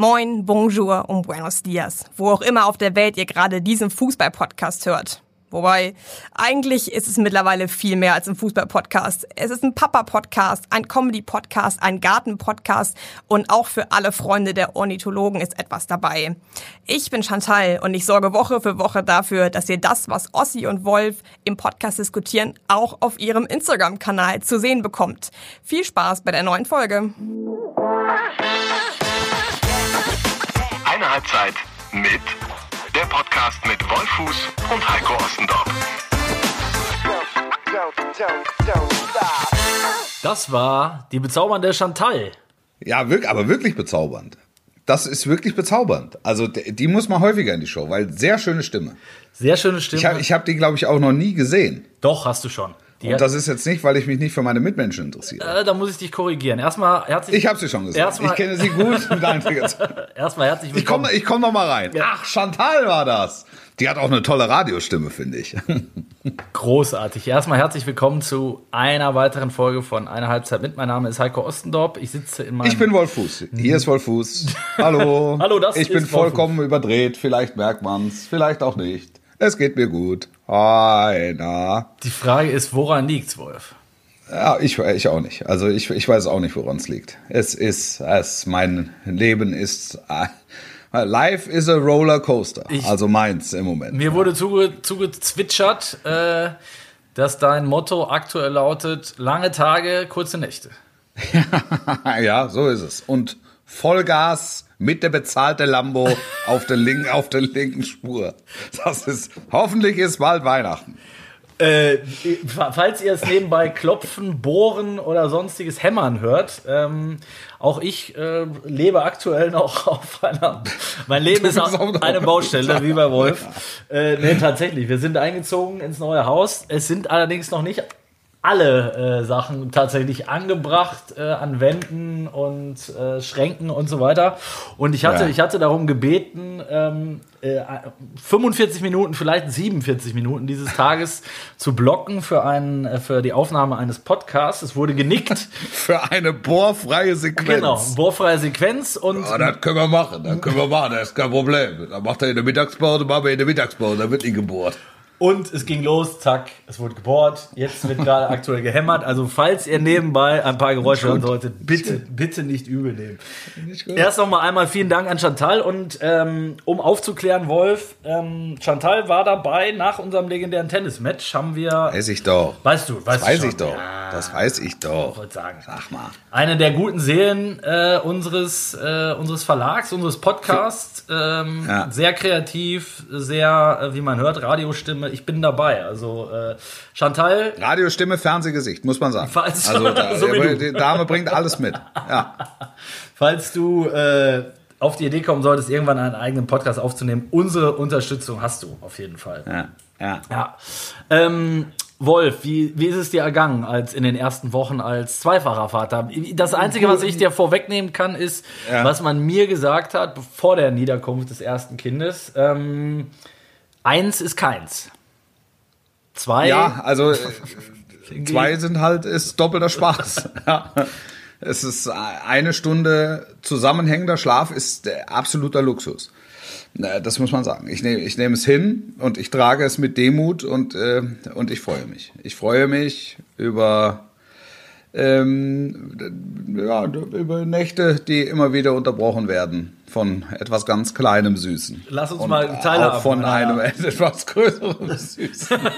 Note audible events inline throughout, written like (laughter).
Moin, Bonjour und Buenos Dias, wo auch immer auf der Welt ihr gerade diesen Fußball-Podcast hört. Wobei, eigentlich ist es mittlerweile viel mehr als ein Fußball-Podcast. Es ist ein Papa-Podcast, ein Comedy-Podcast, ein Garten-Podcast und auch für alle Freunde der Ornithologen ist etwas dabei. Ich bin Chantal und ich sorge Woche für Woche dafür, dass ihr das, was Ossi und Wolf im Podcast diskutieren, auch auf ihrem Instagram-Kanal zu sehen bekommt. Viel Spaß bei der neuen Folge. Halbzeit mit der Podcast mit Wolfuß und Heiko Ostendorf. Das war die bezaubernde Chantal. Ja, wirklich, aber wirklich bezaubernd. Das ist wirklich bezaubernd. Also die, muss mal häufiger in die Show, weil sehr schöne Stimme. Sehr schöne Stimme. Ich habe hab die, glaube ich, auch noch nie gesehen. Doch, hast du schon. Die Und das ist jetzt nicht, weil ich mich nicht für meine Mitmenschen interessiere. äh, da muss ich dich korrigieren. Erstmal herzlich Ich habe sie schon. Erstmal- Ich kenne sie gut. Nein, (laughs) Erstmal herzlich ich willkommen. komme ich komm noch mal rein. Ach, Chantal war das. Die hat auch eine tolle Radiostimme, finde ich. (laughs) Großartig. Erstmal herzlich willkommen zu einer weiteren Folge von Eine Halbzeit mit. Mein Name ist Heiko Ostendorp. Ich sitze in meinem Ich bin Wolf Fuß. Hier ist Wolf Fuß. Hallo. (laughs) Hallo, das Ich bin ist Wolf vollkommen überdreht. Vielleicht merkt man's, vielleicht auch nicht. Es geht mir gut. Na. Die Frage ist, woran liegt's, Wolf? Ja, ich, ich auch nicht. Also ich, ich weiß auch nicht, woran es liegt. Es ist, es, mein Leben ist, äh, life is a roller coaster. Ich- also meins im Moment. Mir wurde zuge zugezwitschert, äh, dass dein Motto aktuell lautet: lange Tage, kurze Nächte. (laughs) ja, so ist es. Und Vollgas mit der bezahlte Lambo auf der linken, auf der linken Spur. Das ist, hoffentlich ist bald Weihnachten. Äh, falls ihr es nebenbei klopfen, bohren oder sonstiges hämmern hört, ähm, auch ich äh, lebe aktuell noch (laughs) auf einer. Mein Leben ist auf noch- eine Baustelle, wie bei Wolf. (laughs) Äh, nee, tatsächlich. Wir sind eingezogen ins neue Haus. Es sind allerdings noch nicht alle äh, Sachen tatsächlich angebracht äh, an Wänden und äh, Schränken und so weiter. Und ich hatte, Ja. ich hatte darum gebeten, ähm, äh, 45 Minuten, vielleicht 47 Minuten dieses Tages zu blocken für, einen, äh, für die Aufnahme eines Podcasts. Es wurde genickt. (laughs) Für eine bohrfreie Sequenz. genau, bohrfreie Sequenz und Ja, das können wir machen, das können wir machen, das ist kein Problem. Dann macht er in der Mittagspause, machen wir in der Mittagspause, dann wird ihn gebohrt. Und es ging los, zack, es wurde gebohrt. Jetzt wird gerade (laughs) aktuell gehämmert. Also, falls ihr nebenbei ein paar Geräusche hören solltet, bitte, bitte nicht übel nehmen. Erst noch mal einmal vielen Dank an Chantal. Und ähm, um aufzuklären, Wolf, ähm, Chantal war dabei nach unserem legendären Tennismatch. Haben wir. Weiß ich doch. Weißt du, weißt Das weiß du ich doch. Ja, Das weiß ich doch. wollte sagen. Sag mal. Eine der guten Seelen äh, unseres, äh, unseres Verlags, unseres Podcasts. Ähm, Ja. Sehr kreativ, sehr, äh, wie man hört, Radiostimme. Ich bin dabei. Also äh, Chantal, Radiostimme, Fernsehgesicht, muss man sagen. Falls- Also da, (laughs) so die Dame bringt alles mit. Ja. (laughs) falls du äh, auf die Idee kommen solltest, irgendwann einen eigenen Podcast aufzunehmen, unsere Unterstützung hast du auf jeden Fall. Ja. ja. Ja. Ähm, Wolf, wie, wie ist es dir ergangen als in den ersten Wochen als zweifacher Vater? Das Einzige, was ich dir vorwegnehmen kann, ist, Ja. was man mir gesagt hat vor der Niederkunft des ersten Kindes. Ähm, eins ist keins. Zwei. Ja, also äh, (laughs) zwei sind halt, ist doppelter Spaß. (laughs) ja. Es ist eine Stunde zusammenhängender Schlaf ist absoluter Luxus. Das muss man sagen. Ich nehme ich nehme es hin und ich trage es mit Demut und, äh, und ich freue mich. Ich freue mich über, ähm, ja, über Nächte, die immer wieder unterbrochen werden von etwas ganz Kleinem Süßen. Lass uns Und mal teilhaben Auch von einem (laughs) etwas größeren Süßen. (laughs)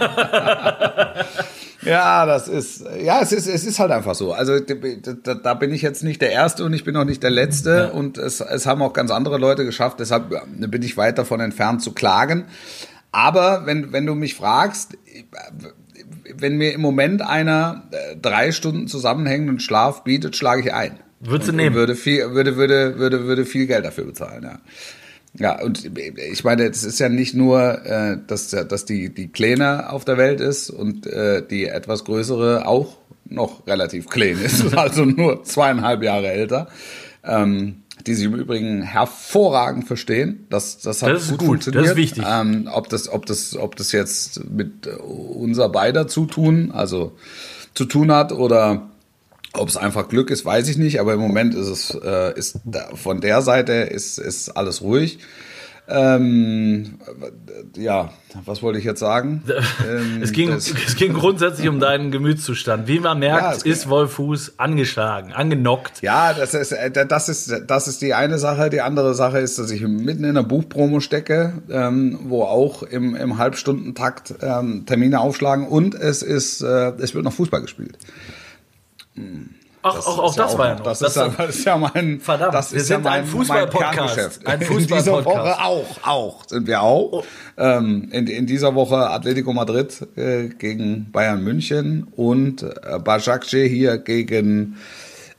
Ja, das ist, ja, es ist, es ist halt einfach so. Also da, da bin ich jetzt nicht der Erste und ich bin auch nicht der Letzte und es, es haben auch ganz andere Leute geschafft. Deshalb bin ich weit davon entfernt zu klagen. Aber wenn, wenn du mich fragst, wenn mir im Moment einer äh, drei Stunden zusammenhängenden Schlaf bietet, schlage ich ein. Würdest du nehmen? Würde viel, würde, würde, würde, würde viel Geld dafür bezahlen, ja. Ja, und ich meine, es ist ja nicht nur, äh, dass, dass die, die Kleine auf der Welt ist und äh, die etwas größere auch noch relativ klein ist, (laughs) also nur zweieinhalb Jahre älter, ähm, die sich im Übrigen hervorragend verstehen. Das, das hat Das ist gut, gut, funktioniert. das ist wichtig. Ähm, ob, das, ob, das, ob das jetzt mit äh, unser beider zu tun, also zu tun hat oder Ob es einfach Glück ist, weiß ich nicht, aber im Moment ist es äh, ist da, von der Seite ist, ist alles ruhig. Ähm, ja, was wollte ich jetzt sagen? (laughs) Ähm, es, ging, es ging grundsätzlich um deinen Gemütszustand. Wie man merkt, ja, ist Wolfuß angeschlagen, angenockt. Ja, das ist, äh, das, ist, das ist die eine Sache. Die andere Sache ist, dass ich mitten in der Buchpromo stecke, ähm, wo auch im, im Halbstundentakt ähm, Termine aufschlagen und es, ist, äh, es wird noch Fußball gespielt. Hm. Ach, das auch, auch das ja war ja noch. Das, das, ist, ja, das ist ja mein. Verdammt, das wir ist sind ja mein, ein Fußball-Podcast. Ein Fußball in dieser Woche auch, auch sind wir auch. Oh. Ähm, in, in dieser Woche Atletico Madrid äh, gegen Bayern München und äh, Bajakce hier gegen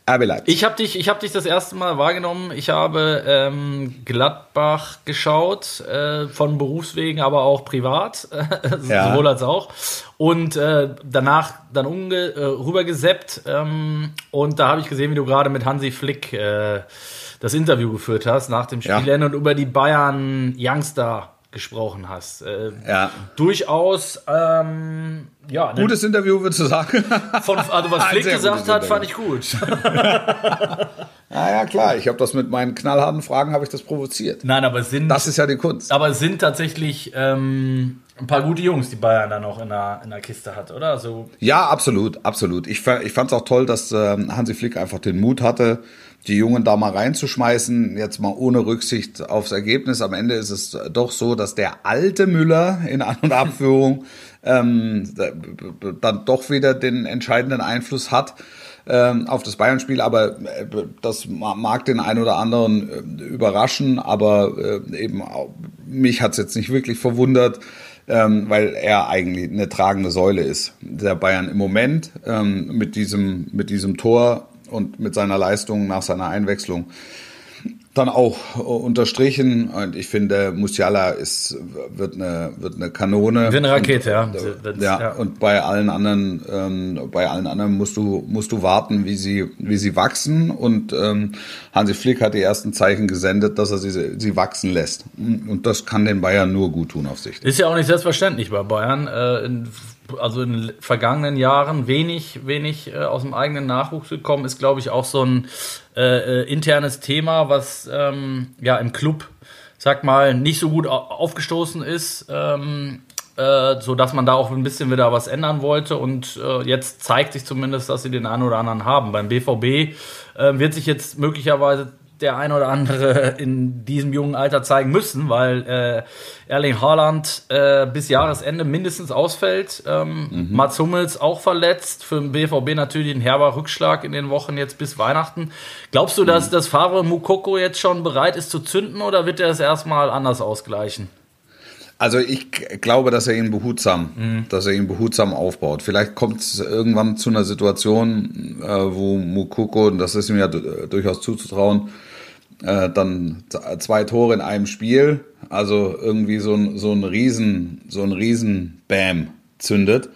RB Leipzig. Ich habe dich, ich habe dich das erste Mal wahrgenommen. Ich habe ähm, Gladbach geschaut, äh, von Berufswegen, aber auch privat, (laughs) ja. sowohl als auch. Und äh, danach dann umge äh, rübergeseppt. Ähm, und da habe ich gesehen, wie du gerade mit Hansi Flick äh, das Interview geführt hast nach dem Spiel ja. und über die Bayern Youngster gesprochen hast. Äh, ja. Durchaus, ähm, ja. Ne, gutes Interview, würdest du sagen? (laughs) Von, also, was Flick gesagt hat, fand ich gut. (laughs) (laughs) ja, klar. Ich habe das mit meinen knallharten Fragen, habe ich das provoziert. Nein, aber es sind. Das ist ja die Kunst. Aber es sind tatsächlich ähm, ein paar gute Jungs, die Bayern da noch in der, in der Kiste hat, oder? Also ja, absolut, absolut. Ich, ich fand es auch toll, dass ähm, Hansi Flick einfach den Mut hatte, die Jungen da mal reinzuschmeißen, jetzt mal ohne Rücksicht aufs Ergebnis. Am Ende ist es doch so, dass der alte Müller in An- und Abführung (laughs) ähm, dann doch wieder den entscheidenden Einfluss hat ähm, auf das Bayern-Spiel, aber äh, das mag den einen oder anderen äh, überraschen, aber äh, eben auch, mich hat es jetzt nicht wirklich verwundert, ähm, weil er eigentlich eine tragende Säule ist der Bayern im Moment ähm, mit diesem mit diesem Tor und mit seiner Leistung nach seiner Einwechslung dann auch unterstrichen. Und ich finde, Musiala ist, wird eine, wird eine Kanone. Wie eine Rakete, und, ja. ja. ja. Und bei allen anderen, ähm, bei allen anderen musst du, musst du warten, wie sie, wie sie wachsen. Und ähm, Hansi Flick hat die ersten Zeichen gesendet, dass er sie, sie wachsen lässt. Und das kann den Bayern nur gut tun auf sich. Ist ja auch nicht selbstverständlich bei Bayern. Äh, also in den vergangenen Jahren wenig, wenig äh, aus dem eigenen Nachwuchs gekommen, ist, glaube ich, auch so ein äh, äh, internes Thema, was ähm, ja im Club, sag mal, nicht so gut aufgestoßen ist. Ähm, äh, so dass man da auch ein bisschen wieder was ändern wollte und äh, jetzt zeigt sich zumindest, dass sie den einen oder anderen haben. Beim BVB äh, wird sich jetzt möglicherweise der ein oder andere in diesem jungen Alter zeigen müssen, weil äh, Erling Haaland äh, bis Jahresende mindestens ausfällt. Ähm, mhm. Mats Hummels auch verletzt. Für den BVB natürlich ein herber Rückschlag in den Wochen jetzt bis Weihnachten. Glaubst du, dass mhm. das Fahrer Mukoko jetzt schon bereit ist zu zünden oder wird er es erstmal anders ausgleichen? Also ich glaube, dass er ihn behutsam, mhm. dass er ihn behutsam aufbaut. Vielleicht kommt es irgendwann zu einer Situation, äh, wo Mukoko, und das ist ihm ja durchaus zuzutrauen, äh, dann zwei Tore in einem Spiel, also irgendwie so ein, so ein Riesen, so ein Riesen-Bam zündet.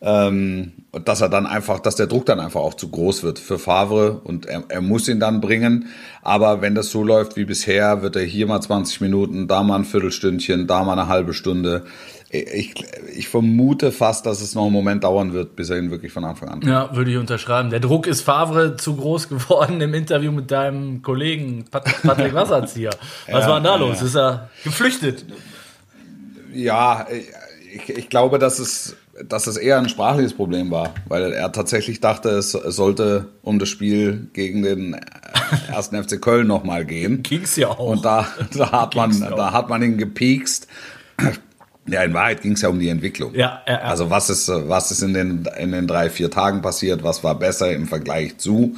Ähm, dass er dann einfach, dass der Druck dann einfach auch zu groß wird für Favre und er, er muss ihn dann bringen. Aber wenn das so läuft wie bisher, wird er hier mal 20 Minuten, da mal ein Viertelstündchen, da mal eine halbe Stunde. Ich, ich vermute fast, dass es noch einen Moment dauern wird, bis er ihn wirklich von Anfang an. Ja, würde ich unterschreiben. Der Druck ist Favre zu groß geworden im Interview mit deinem Kollegen Patrick (laughs) Wasserzieher. Was ja, war denn da los? Ja. Ist er geflüchtet? Ja, ich, ich glaube, dass es dass es eher ein sprachliches Problem war, weil er tatsächlich dachte, es, sollte um das Spiel gegen den (laughs) ersten FC Köln nochmal gehen. Ging's ja auch. Und da, da hat (laughs) man, da hat man ihn gepiekst. Ja, in Wahrheit ging es ja um die Entwicklung. Ja, ja, ja. Also was ist, was ist in den, in den drei, vier Tagen passiert? Was war besser im Vergleich zu?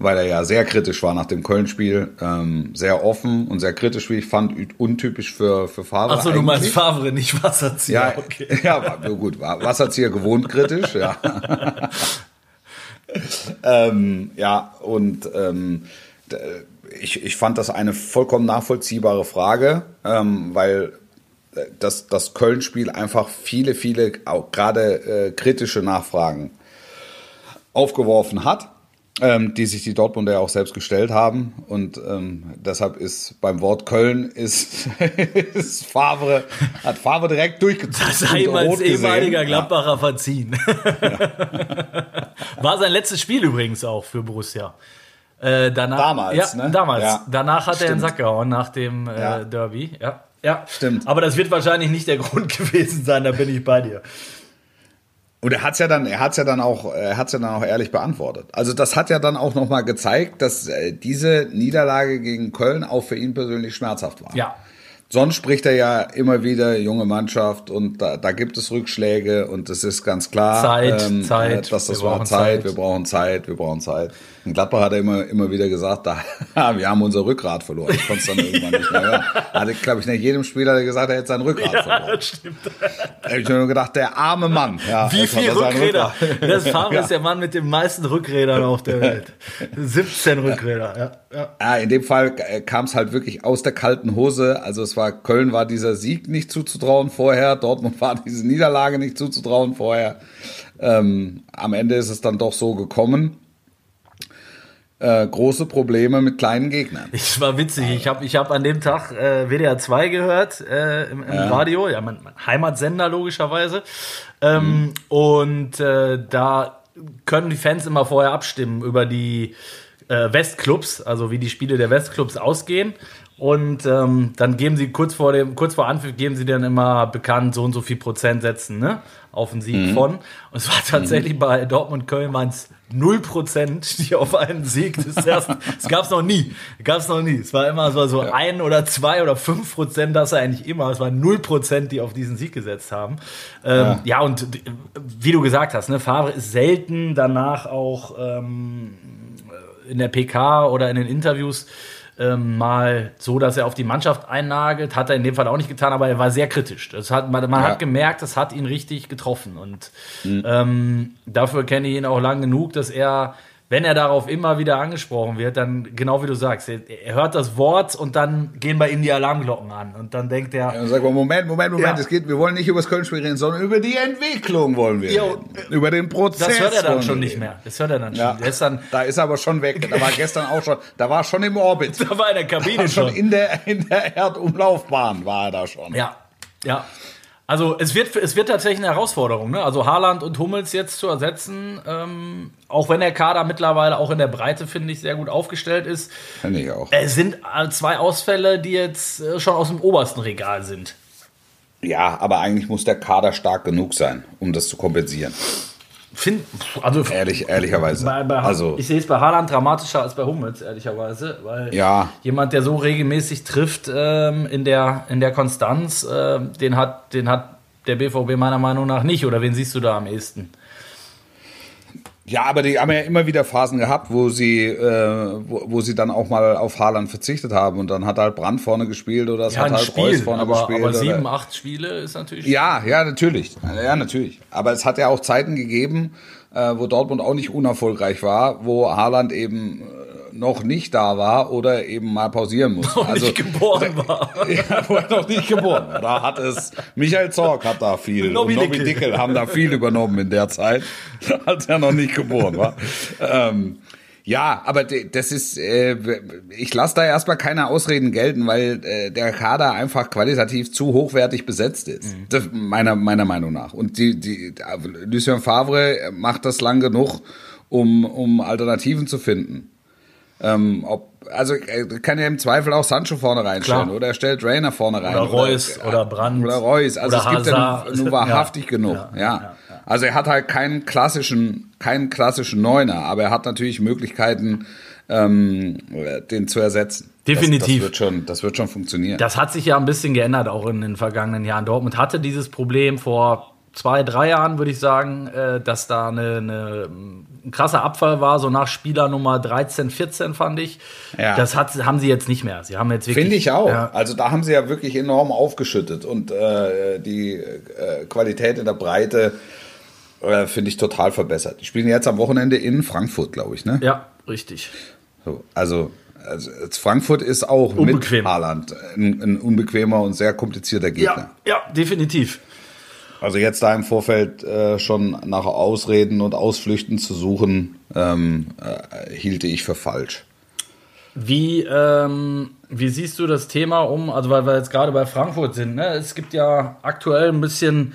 weil er ja sehr kritisch war nach dem Köln-Spiel, ähm, sehr offen und sehr kritisch, wie ich fand, untypisch für, für Favre. Achso, du meinst Favre, nicht Wasserzieher. Ja, okay. (laughs) ja gut, Wasserzieher gewohnt kritisch, ja. (laughs) ähm, ja, und ähm, ich, ich fand das eine vollkommen nachvollziehbare Frage, ähm, weil das, das Köln-Spiel einfach viele, viele auch gerade äh, kritische Nachfragen aufgeworfen hat ähm, die sich die Dortmunder ja auch selbst gestellt haben. Und ähm, deshalb ist beim Wort Köln ist, (laughs) ist Favre, hat Favre direkt durchgezogen. Das sei ihm als ehemaliger Gladbacher (laughs) ja. verziehen. War sein letztes Spiel übrigens auch für Borussia. Äh, danach, damals, ja, ne? Damals. Ja. Danach hat Stimmt. er den Sack gehauen nach dem äh, Ja. Derby. Ja. Ja, Stimmt. Aber das wird wahrscheinlich nicht der (laughs) Grund gewesen sein, da bin ich bei dir. Und er hat's ja dann, er hat's ja dann auch, er hat's ja dann auch ehrlich beantwortet. Also das hat ja dann auch nochmal gezeigt, dass äh, diese Niederlage gegen Köln auch für ihn persönlich schmerzhaft war. Ja. Sonst spricht er ja immer wieder junge Mannschaft und da, da gibt es Rückschläge und es ist ganz klar, Zeit, ähm, Zeit, äh, dass das wir war brauchen Zeit, Zeit. wir brauchen Zeit, wir brauchen Zeit. In Gladbach hat er immer, immer wieder gesagt, da, (laughs) wir haben unser Rückgrat verloren. Ich konnte es dann irgendwann nicht mehr hören. Hatte, glaube ich, nach jedem Spieler hat er gesagt, er hätte sein Rückgrat verloren. das stimmt. Da habe ich mir nur gedacht, der arme Mann. Ja, Wie viele er Rückräder? Rückgrat. Das Favre (laughs) Ja. ist der Mann mit den meisten Rückrädern auf der Welt. (laughs) 17 Rückräder, ja. ja. Ja, in dem Fall kam es halt wirklich aus der kalten Hose. Also es war Köln war dieser Sieg nicht zuzutrauen vorher, Dortmund war diese Niederlage nicht zuzutrauen vorher. Ähm, am Ende ist es dann doch so gekommen. Äh, große Probleme mit kleinen Gegnern. (laughs) Es war witzig. Ich habe ich hab an dem Tag äh, WDR 2 gehört äh, im, im Radio, ja, mein, mein Heimatsender logischerweise. Ähm, Und äh, da können die Fans immer vorher abstimmen über die äh, Westclubs, also wie die Spiele der Westclubs ausgehen. Und ähm, dann geben sie kurz vor dem, kurz vor Anpfiff geben sie dann immer bekannt, so und so viel Prozent setzen, ne? Auf den Sieg von. Und es war tatsächlich bei Dortmund Köln waren es 0 Prozent, die auf einen Sieg des (laughs) ersten. Das gab es noch nie. Gab es noch nie. Es war immer so, so ein oder zwei oder fünf Prozent, das eigentlich immer. Es waren 0 Prozent, die auf diesen Sieg gesetzt haben. Ähm, ja. und d- wie du gesagt hast, ne, Favre ist selten danach auch ähm, in der PK oder in den Interviews ähm, mal so, dass er auf die Mannschaft einnagelt. Hat er in dem Fall auch nicht getan, aber er war sehr kritisch. Das hat, man man Ja. hat gemerkt, das hat ihn richtig getroffen. Und ähm, dafür kenne ich ihn auch lang genug, dass er, wenn er darauf immer wieder angesprochen wird, dann genau wie du sagst, er, er hört das Wort und dann gehen bei ihm die Alarmglocken an. Und dann denkt er, Und sagt man, Moment, Moment, Moment, Ja. es geht, wir wollen nicht über das Köln-Spiel reden, sondern über die Entwicklung wollen wir Jo, reden. Über den Prozess. das hört er dann schon nicht mehr. Das hört er dann schon. Ja, Der ist dann, da ist er aber schon weg. Da war gestern auch schon, da war schon im Orbit. (laughs) da war in der Kabine schon schon. in der, in der Erdumlaufbahn war er da schon. Ja, ja. Also es wird, es wird tatsächlich eine Herausforderung. Ne? Also Haaland und Hummels jetzt zu ersetzen, ähm, auch wenn der Kader mittlerweile auch in der Breite, finde ich, sehr gut aufgestellt ist. Finde ich auch. Es sind äh, zwei Ausfälle, die jetzt äh, schon aus dem obersten Regal sind. Ja, aber eigentlich muss der Kader stark genug sein, um das zu kompensieren. Find, also Ehrlich, ehrlicherweise. bei, bei, also, ich sehe es bei Haaland dramatischer als bei Hummels, ehrlicherweise. Weil Ja. jemand, der so regelmäßig trifft ähm, in, der, in der Konstanz, äh, den, hat, den hat der BVB meiner Meinung nach nicht. Oder wen siehst du da am ehesten? Ja, aber die haben ja immer wieder Phasen gehabt, wo sie, äh, wo, wo sie dann auch mal auf Haaland verzichtet haben und dann hat halt Brand vorne gespielt oder es Ja, hat halt Reus Spiel, vorne aber, gespielt. aber oder- sieben, acht Spiele ist natürlich. Ja, ja, natürlich. Ja, natürlich. Aber es hat ja auch Zeiten gegeben, äh, wo Dortmund auch nicht unerfolgreich war, wo Haaland eben noch nicht da war oder eben mal pausieren musste. (laughs) noch nicht geboren war. (laughs) ja, wo er noch nicht geboren war. Da hat es, Michael Zorg hat da viel, Nobby und Nobby Dickel. Dickel haben da viel übernommen in der Zeit, (laughs) als er noch nicht geboren war. ähm, ja, aber das ist, äh, ich lasse da erstmal keine Ausreden gelten, weil äh, der Kader einfach qualitativ zu hochwertig besetzt ist. Mhm. Das, meiner, meiner Meinung nach. Und die, die, Lucien Favre macht das lang genug, um, um Alternativen zu finden. Ähm, ob, also er kann ja im Zweifel auch Sancho vorne reinstellen Klar. oder er stellt Rainer vorne rein. Oder Reus oder Brandt. Oder Reus. Also Oder es gibt ja Hazard. nur, nur wahrhaftig (laughs) Ja. genug. Ja, Ja, ja, ja. Also er hat halt keinen klassischen, keinen klassischen Neuner, aber er hat natürlich Möglichkeiten, ähm, den zu ersetzen. Definitiv. Das, das, wird schon, das wird schon funktionieren. Das hat sich ja ein bisschen geändert, auch in den vergangenen Jahren. Dortmund hatte dieses Problem vor zwei, drei Jahren, würde ich sagen, äh, dass da eine, eine, ein krasser Abfall war, so nach Spieler Nummer 13, 14, fand ich. Ja. Das hat, haben sie jetzt nicht mehr. Sie haben jetzt wirklich. Finde ich auch. Ja, Also da haben sie ja wirklich enorm aufgeschüttet und äh, die äh, Qualität in der Breite äh, finde ich total verbessert. Die spielen jetzt am Wochenende in Frankfurt, glaube ich, ne? ja richtig. So, also, also Frankfurt ist auch Unbequem. mit Haaland ein, ein unbequemer und sehr komplizierter Gegner. Ja, ja, definitiv. Also jetzt da im Vorfeld äh, schon nach Ausreden und Ausflüchten zu suchen, ähm, äh, hielte ich für falsch. Wie, ähm, wie siehst du das Thema um, also weil wir jetzt gerade bei Frankfurt sind, ne? es gibt ja aktuell ein bisschen,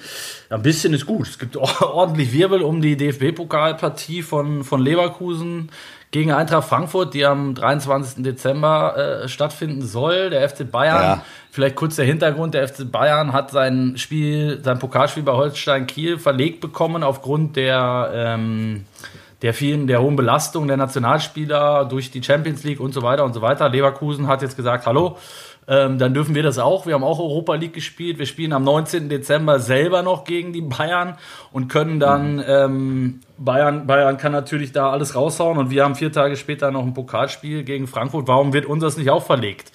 ein bisschen ist gut, es gibt (laughs) ordentlich Wirbel um die DFB-Pokalpartie von, von Leverkusen gegen Eintracht Frankfurt, die am 23. Dezember äh, stattfinden soll. Der FC Bayern, ja. vielleicht kurz der Hintergrund, der FC Bayern hat sein Spiel, sein Pokalspiel bei Holstein Kiel verlegt bekommen aufgrund der ähm, der vielen, der hohen Belastung der Nationalspieler durch die Champions League und so weiter und so weiter. Leverkusen hat jetzt gesagt, hallo, ähm, dann dürfen wir das auch. Wir haben auch Europa League gespielt. Wir spielen am 19. Dezember selber noch gegen die Bayern und können dann, ähm, Bayern, Bayern kann natürlich da alles raushauen und wir haben vier Tage später noch ein Pokalspiel gegen Frankfurt. Warum wird uns das nicht auch verlegt?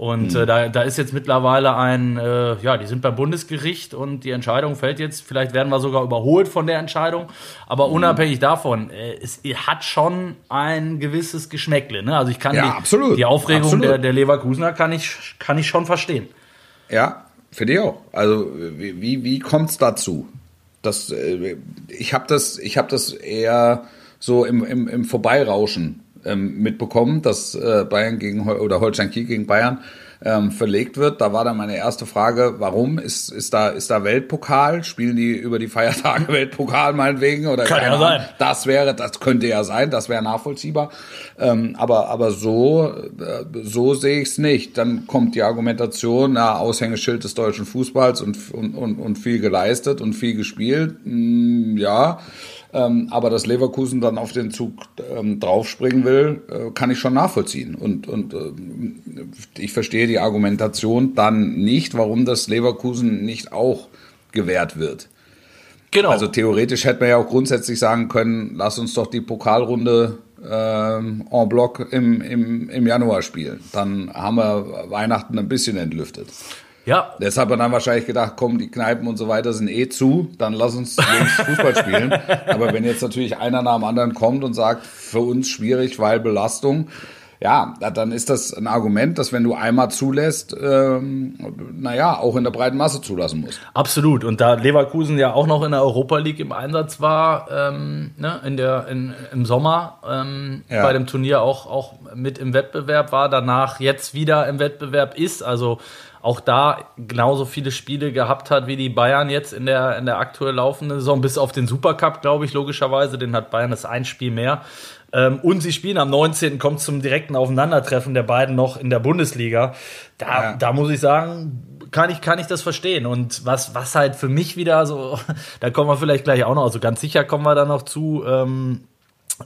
Und mhm. äh, da, da ist jetzt mittlerweile ein, äh, ja, die sind beim Bundesgericht und die Entscheidung fällt jetzt, vielleicht werden wir sogar überholt von der Entscheidung, aber mhm. unabhängig davon, äh, es hat schon ein gewisses Geschmäckle. Ne? Also ich kann ja, die, absolut. die Aufregung absolut. Der, der Leverkusener kann ich, kann ich schon verstehen. Ja, finde ich auch. Also wie, wie kommt es dazu? Das, äh, ich habe das, hab das eher so im, im, im Vorbeirauschen ähm, mitbekommen, dass äh, Bayern gegen oder Holstein Kiel gegen Bayern ähm, verlegt wird. Da war dann meine erste Frage, warum ist, ist da ist da Weltpokal? Spielen die über die Feiertage (laughs) Weltpokal meinetwegen oder kann ja sein. Das wäre, das könnte ja sein, das wäre nachvollziehbar. Ähm, aber aber so äh, so sehe ich es nicht. Dann kommt die Argumentation, na Aushängeschild des deutschen Fußballs und und und, und viel geleistet und viel gespielt. Hm, ja. Ähm, aber dass Leverkusen dann auf den Zug ähm, draufspringen will, äh, kann ich schon nachvollziehen. Und, und äh, ich verstehe die Argumentation dann nicht, warum das Leverkusen nicht auch gewährt wird. Genau. Also theoretisch hätte man ja auch grundsätzlich sagen können, lass uns doch die Pokalrunde ähm, en bloc im, im, im Januar spielen. Dann haben wir Weihnachten ein bisschen entlüftet. Ja. Deshalb hat er dann wahrscheinlich gedacht, komm, die Kneipen und so weiter sind eh zu, dann lass uns (laughs) Fußball spielen. Aber wenn jetzt natürlich einer nach dem anderen kommt und sagt, für uns schwierig, weil Belastung, ja, dann ist das ein Argument, dass wenn du einmal zulässt, ähm, naja, auch in der breiten Masse zulassen musst. Absolut. Und da Leverkusen ja auch noch in der Europa League im Einsatz war, ähm, ne, in der, in, im Sommer, ähm, ja. bei dem Turnier auch, auch mit im Wettbewerb war, danach jetzt wieder im Wettbewerb ist, also auch da genauso viele Spiele gehabt hat wie die Bayern jetzt in der, in der aktuell laufenden Saison, bis auf den Supercup, glaube ich, logischerweise. Den hat Bayern das ein Spiel mehr. Ähm, und sie spielen am 19. kommt zum direkten Aufeinandertreffen der beiden noch in der Bundesliga. Da, ja. da muss ich sagen, kann ich, kann ich das verstehen. Und was, was halt für mich wieder so, (laughs) da kommen wir vielleicht gleich auch noch, also ganz sicher kommen wir da noch zu, ähm,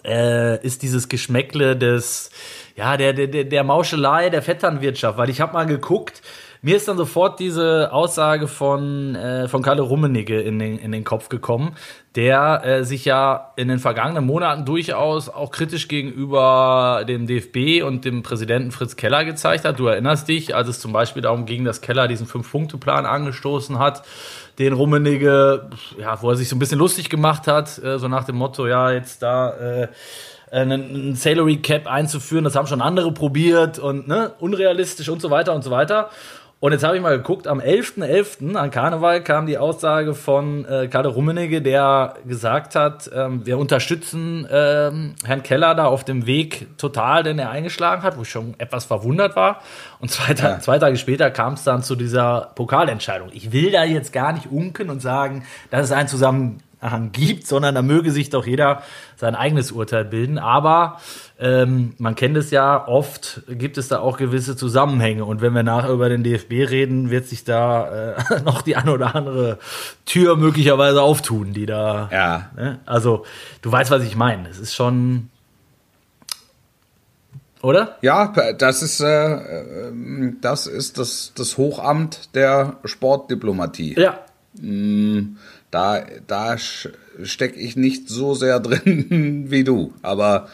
äh, ist dieses Geschmäckle des, ja, der, der, der Mauschelei der Vetternwirtschaft. Weil ich habe mal geguckt, mir ist dann sofort diese Aussage von, äh, von Kalle Rummenigge in den, in den Kopf gekommen, der äh, sich ja in den vergangenen Monaten durchaus auch kritisch gegenüber dem DFB und dem Präsidenten Fritz Keller gezeigt hat. Du erinnerst dich, als es zum Beispiel darum ging, dass Keller diesen Fünf-Punkte-Plan angestoßen hat, den Rummenigge, ja, wo er sich so ein bisschen lustig gemacht hat, äh, so nach dem Motto, ja, jetzt da äh, einen Salary Cap einzuführen, das haben schon andere probiert und ne, unrealistisch und so weiter und so weiter. Und jetzt habe ich mal geguckt, am 11.11. .11. an Karneval kam die Aussage von äh, Karl Rummenigge, der gesagt hat, ähm, wir unterstützen ähm, Herrn Keller da auf dem Weg total, den er eingeschlagen hat, wo ich schon etwas verwundert war. Und zwei, ja. zwei Tage später kam es dann zu dieser Pokalentscheidung. Ich will da jetzt gar nicht unken und sagen, dass es ein Zusammenhang gibt, sondern da möge sich doch jeder sein eigenes Urteil bilden. Aber ähm, man kennt es ja, oft gibt es da auch gewisse Zusammenhänge. Und wenn wir nachher über den DFB reden, wird sich da äh, (laughs) noch die eine oder andere Tür möglicherweise auftun, die da. Ja. Ne? Also, du weißt, was ich meine. Es ist schon. Oder? Ja, das ist, äh, das, ist das, das Hochamt der Sportdiplomatie. Ja. Da, da stecke ich nicht so sehr (laughs) drin wie du. Aber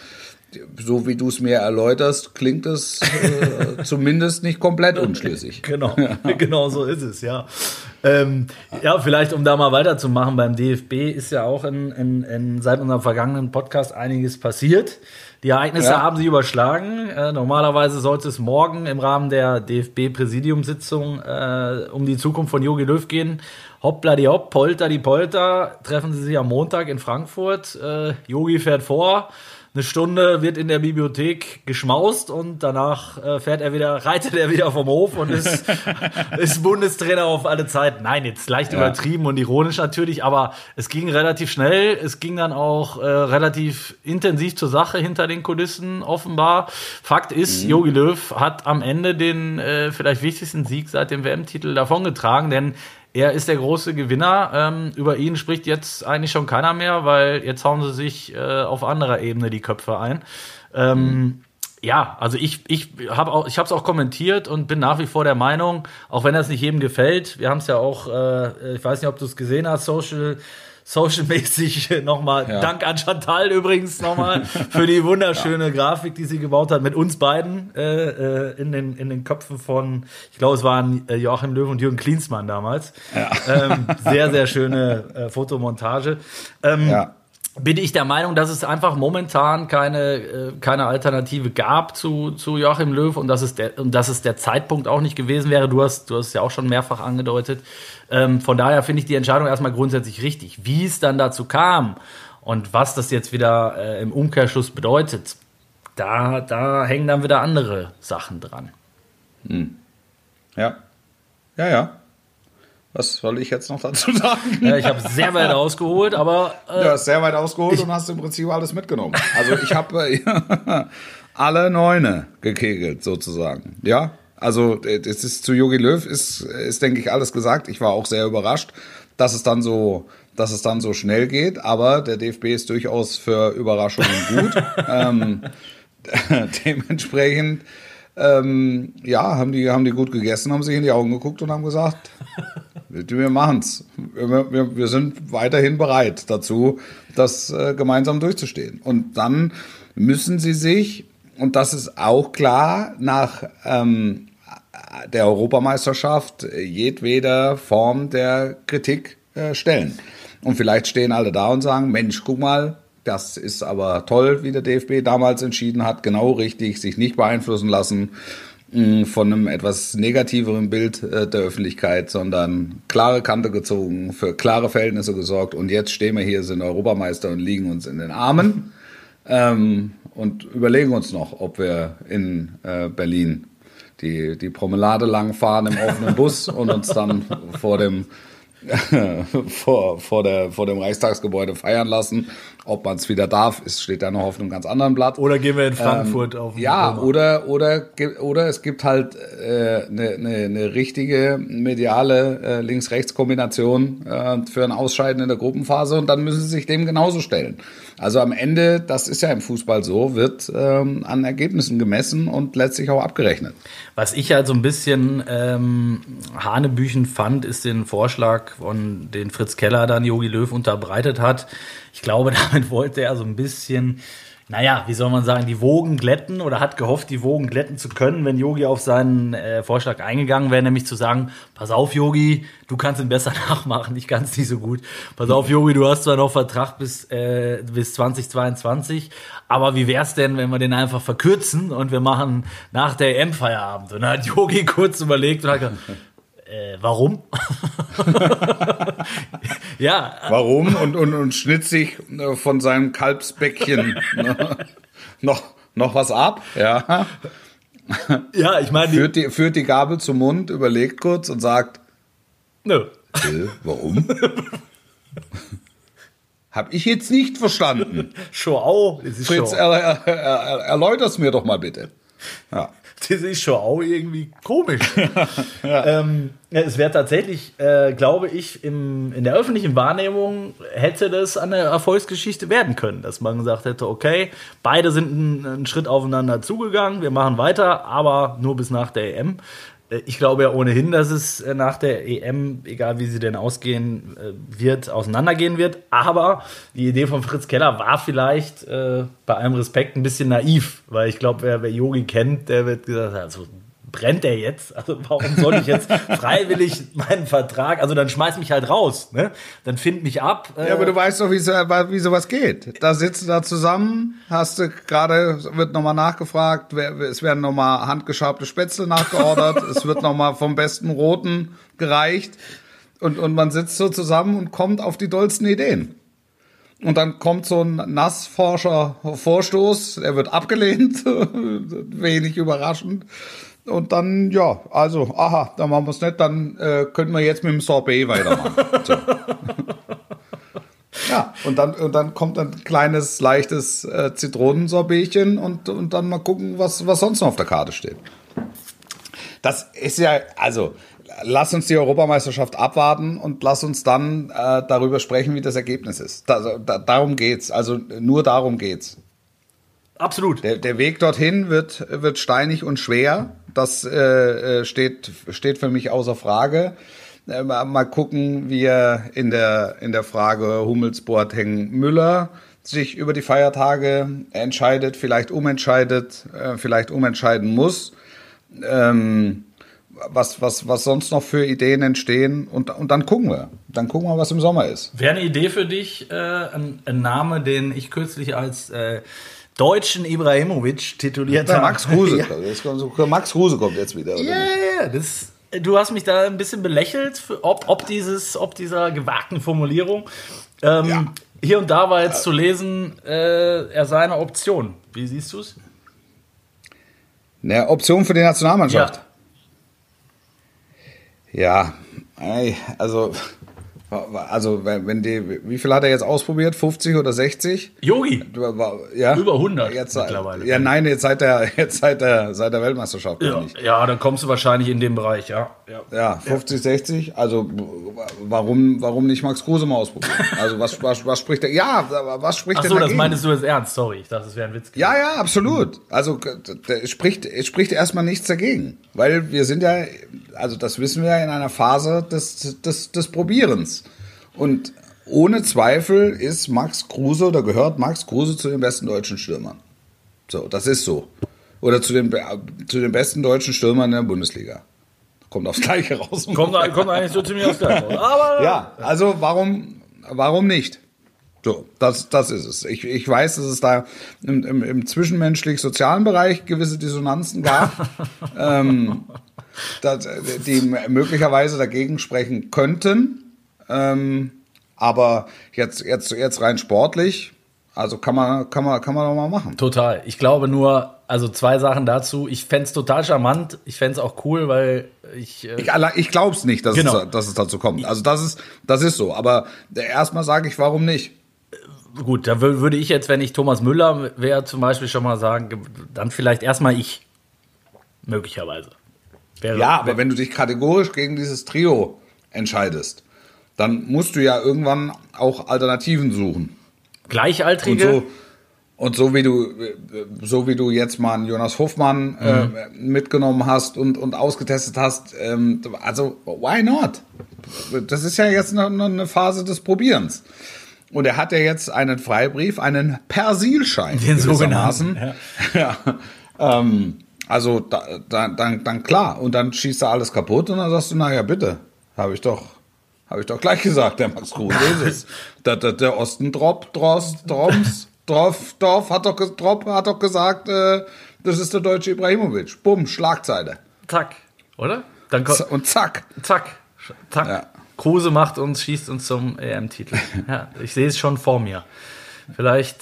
so wie du es mir erläuterst, klingt es äh, zumindest nicht komplett unschlüssig. Genau, (laughs) genau so ist es, ja. Ähm, ja, vielleicht um da mal weiterzumachen, beim DFB ist ja auch in, in, in, seit unserem vergangenen Podcast einiges passiert. Die Ereignisse ja. haben sich überschlagen. Äh, normalerweise sollte es morgen im Rahmen der DFB-Präsidiumssitzung äh, um die Zukunft von Jogi Löw gehen. Hoppla die hopp, polter die polter. Treffen sie sich am Montag in Frankfurt. Yogi äh, fährt vor eine Stunde wird in der Bibliothek geschmaust und danach äh, fährt er wieder, reitet er wieder vom Hof und ist, (laughs) ist Bundestrainer auf alle Zeit. Nein, jetzt leicht ja. übertrieben und ironisch natürlich, aber es ging relativ schnell. Es ging dann auch äh, relativ intensiv zur Sache hinter den Kulissen offenbar. Fakt ist, mhm. Jogi Löw hat am Ende den äh, vielleicht wichtigsten Sieg seit dem WM-Titel davongetragen, denn er ist der große Gewinner. Ähm, über ihn spricht jetzt eigentlich schon keiner mehr, weil jetzt hauen sie sich äh, auf anderer Ebene die Köpfe ein. Ähm, mhm. Ja, also ich, ich habe auch, es auch kommentiert und bin nach wie vor der Meinung, auch wenn das nicht jedem gefällt, wir haben es ja auch, äh, ich weiß nicht, ob du es gesehen hast, Social socialmäßig (laughs) nochmal, ja. Dank an Chantal übrigens nochmal für die wunderschöne (laughs) ja. Grafik, die sie gebaut hat mit uns beiden äh, äh, in, den, in den Köpfen von, ich glaube, es waren äh, Joachim Löw und Jürgen Klinsmann damals. Ja. Ähm, sehr, sehr (laughs) schöne äh, Fotomontage. Ähm, ja bin ich der Meinung, dass es einfach momentan keine, äh, keine Alternative gab zu, zu Joachim Löw und dass, es der, und dass es der Zeitpunkt auch nicht gewesen wäre. Du hast, du hast es ja auch schon mehrfach angedeutet. Ähm, von daher finde ich die Entscheidung erstmal grundsätzlich richtig. Wie es dann dazu kam und was das jetzt wieder äh, im Umkehrschluss bedeutet, da, da hängen dann wieder andere Sachen dran. Hm. Ja. Ja, ja. Was soll ich jetzt noch dazu (laughs) sagen? Ja, ich habe sehr weit ausgeholt, aber. Äh, du hast sehr weit ausgeholt und hast im Prinzip alles mitgenommen. Also ich habe äh, (laughs) alle Neune gekegelt, sozusagen. Ja. Also es ist zu Yogi Löw ist, ist, denke ich, alles gesagt. Ich war auch sehr überrascht, dass es dann so, dass es dann so schnell geht, aber der DFB ist durchaus für Überraschungen gut. (laughs) ähm, dementsprechend ähm, ja, haben die, haben die gut gegessen, haben sich in die Augen geguckt und haben gesagt, wir machen's. Wir, wir, wir sind weiterhin bereit dazu, das äh, gemeinsam durchzustehen. Und dann müssen sie sich, und das ist auch klar, nach ähm, der Europameisterschaft jedweder Form der Kritik äh, stellen. Und vielleicht stehen alle da und sagen, Mensch, guck mal, das ist aber toll, wie der DFB damals entschieden hat, genau richtig, sich nicht beeinflussen lassen von einem etwas negativeren Bild äh, der Öffentlichkeit, sondern klare Kante gezogen, für klare Verhältnisse gesorgt. Und jetzt stehen wir hier, sind Europameister und liegen uns in den Armen. Ähm, und überlegen uns noch, ob wir in äh, Berlin die, die Promenade lang fahren im offenen Bus und uns dann vor dem (laughs) vor, vor, der, vor dem Reichstagsgebäude feiern lassen. Ob man es wieder darf, ist, steht da noch auf einem ganz anderen Blatt. Oder gehen wir in Frankfurt ähm, auf Ja, oder, oder, oder es gibt halt eine äh, ne, ne, ne richtige mediale äh, Links-Rechts-Kombination äh, für ein Ausscheiden in der Gruppenphase und dann müssen sie sich dem genauso stellen. Also am Ende, das ist ja im Fußball so, wird ähm, an Ergebnissen gemessen und letztlich auch abgerechnet. Was ich halt so ein bisschen ähm, Hanebüchen fand, ist den Vorschlag von den Fritz Keller dann Jogi Löw unterbreitet hat. Ich glaube, (laughs) damit wollte er so ein bisschen naja, wie soll man sagen, die Wogen glätten oder hat gehofft, die Wogen glätten zu können, wenn Yogi auf seinen äh, Vorschlag eingegangen wäre, nämlich zu sagen, pass auf, Yogi, du kannst ihn besser (laughs) nachmachen, ich kann es nicht so gut. Pass auf, Yogi, du hast zwar noch Vertrag bis, äh, bis 2022, aber wie wär's denn, wenn wir den einfach verkürzen und wir machen nach der EM-Feierabend? Und dann hat Yogi kurz überlegt und hat gesagt, äh, warum? (laughs) ja. Warum? Und, und, und schnitt sich äh, von seinem Kalbsbäckchen ne, noch, noch was ab. Ja. Ja, ich meine. Führt die, führt die Gabel zum Mund, überlegt kurz und sagt: Nö. Äh, warum? (laughs) Hab ich jetzt nicht verstanden. Schon auch. Fritz, er, er, er, erläuter's mir doch mal bitte. Ja das ist schon auch irgendwie komisch. (laughs) ja. Ähm, es wäre tatsächlich, äh, glaube ich, im, in der öffentlichen Wahrnehmung hätte das eine Erfolgsgeschichte werden können, dass man gesagt hätte, okay, beide sind einen, Schritt aufeinander zugegangen, wir machen weiter, aber nur bis nach der EM. Äh, ich glaube ja ohnehin, dass es äh, nach der EM, egal wie sie denn ausgehen äh, wird, auseinandergehen wird. Aber die Idee von Fritz Keller war vielleicht äh, bei allem Respekt ein bisschen naiv, weil ich glaube, wer, Yogi kennt, der wird gesagt, also brennt der jetzt? Also warum soll ich jetzt (laughs) freiwillig meinen Vertrag, also dann schmeiß mich halt raus, ne? Dann find mich ab. Äh ja, aber du weißt doch, wie, so, wie sowas geht. Da sitzt du da zusammen, hast du gerade, wird nochmal nachgefragt, es werden nochmal handgeschabte Spätzle nachgeordert, (laughs) es wird nochmal vom besten Roten gereicht und, und man sitzt so zusammen und kommt auf die dollsten Ideen. Und dann kommt so ein nassforscher Vorstoß, er wird abgelehnt, (laughs) wenig überraschend. Und dann, ja, also, aha, dann machen wir es nicht, dann äh, können wir jetzt mit dem Sorbet weitermachen. (laughs) So. ja, und dann, und dann kommt ein kleines, leichtes äh, Zitronensorbetchen und, und dann mal gucken, was, was sonst noch auf der Karte steht. Das ist ja, also, lass uns die Europameisterschaft abwarten und lass uns dann äh, darüber sprechen, wie das Ergebnis ist. Da, da, darum geht's. Also nur darum geht's. Absolut. Der, der Weg dorthin wird, wird steinig und schwer. Das äh, äh, steht, steht für mich außer Frage. Äh, mal gucken, wie er in der, in der Frage Hummels, Boateng, Müller sich über die Feiertage entscheidet, vielleicht umentscheidet, äh, vielleicht umentscheiden muss. Ähm, was, was, was sonst noch für Ideen entstehen und, und dann gucken wir. Dann gucken wir, was im Sommer ist. Wäre eine Idee für dich, äh, ein, ein, Name, den ich kürzlich als äh, deutschen Ibrahimovic tituliert ja, Max Kruse. Ja. Max Kruse kommt jetzt wieder. Ja, ja, das. Du hast mich da ein bisschen belächelt, für, ob, ob, dieses, ob dieser gewagten Formulierung. Ähm, ja. Hier und da war jetzt zu lesen, äh, er sei eine Option. Wie siehst du es? Eine Option für die Nationalmannschaft. Ja, ja also also, wenn die, wie viel hat er jetzt ausprobiert? 50 oder 60? Yogi? Ja. Über 100 jetzt, mittlerweile. Ja, nein, jetzt seit der, (laughs) jetzt seit der, seit der Weltmeisterschaft. Ja, ja, dann kommst du wahrscheinlich in dem Bereich, ja. Ja, ja 50, 60. Also, warum, warum nicht Max Kruse mal ausprobieren? Also, was, was, was spricht der, ja, was spricht Ach so, das meinst du jetzt ernst? Sorry, ich dachte, das wäre ein Witz. Gewesen. Ja, ja, absolut. Also, es spricht, es spricht erstmal nichts dagegen. Weil wir sind ja, also, das wissen wir ja in einer Phase des, des, des Probierens. Und ohne Zweifel ist Max Kruse oder gehört Max Kruse zu den besten deutschen Stürmern. So, das ist so. Oder zu den, zu den besten deutschen Stürmern in der Bundesliga. Kommt aufs Gleiche raus. Kommt, kommt eigentlich so ziemlich aufs Gleiche raus. Aber, (laughs) ja, also warum, warum nicht? So, das, das ist es. Ich, ich weiß, dass es da im, im, im zwischenmenschlich-sozialen Bereich gewisse Dissonanzen gab, (laughs) ähm, dass, die möglicherweise dagegen sprechen könnten. Ähm, aber jetzt, jetzt, jetzt rein sportlich, also kann man, kann man, kann man doch mal machen. Total. Ich glaube nur, also zwei Sachen dazu. Ich fände es total charmant. Ich fände es auch cool, weil ich. Äh ich ich glaube es nicht, dass, genau. es, dass es dazu kommt. Also das ist, das ist so. Aber erstmal sage ich, warum nicht? Gut, da würde ich jetzt, wenn ich Thomas Müller wäre, zum Beispiel schon mal sagen, dann vielleicht erstmal ich. Möglicherweise. Wäre, ja, aber wenn du dich kategorisch gegen dieses Trio entscheidest, dann musst du ja irgendwann auch Alternativen suchen. Gleichaltrige? Und so, und so wie du, so wie du jetzt mal einen Jonas Hofmann äh, mhm. mitgenommen hast und, und ausgetestet hast, ähm, also why not? Das ist ja jetzt noch eine Phase des Probierens. Und er hat ja jetzt einen Freibrief, einen Persilschein. Den sogenannten. Ja. (laughs) ja. Ähm, also da, da, dann, dann klar. Und dann schießt er alles kaputt und dann sagst du, naja, bitte, habe ich doch habe ich doch gleich gesagt, der Max Kruse ist es. (laughs) Der, der, der Osten Drop, Drost, Droms, Dorf, Dorf hat doch, Drop hat doch gesagt, äh, das ist der deutsche Ibrahimovic. Bumm, Schlagzeile. Zack, oder? Dann und zack. Zack, zack. Ja. Kruse macht uns, schießt uns zum EM-Titel. (laughs) Ja, ich sehe es schon vor mir. Vielleicht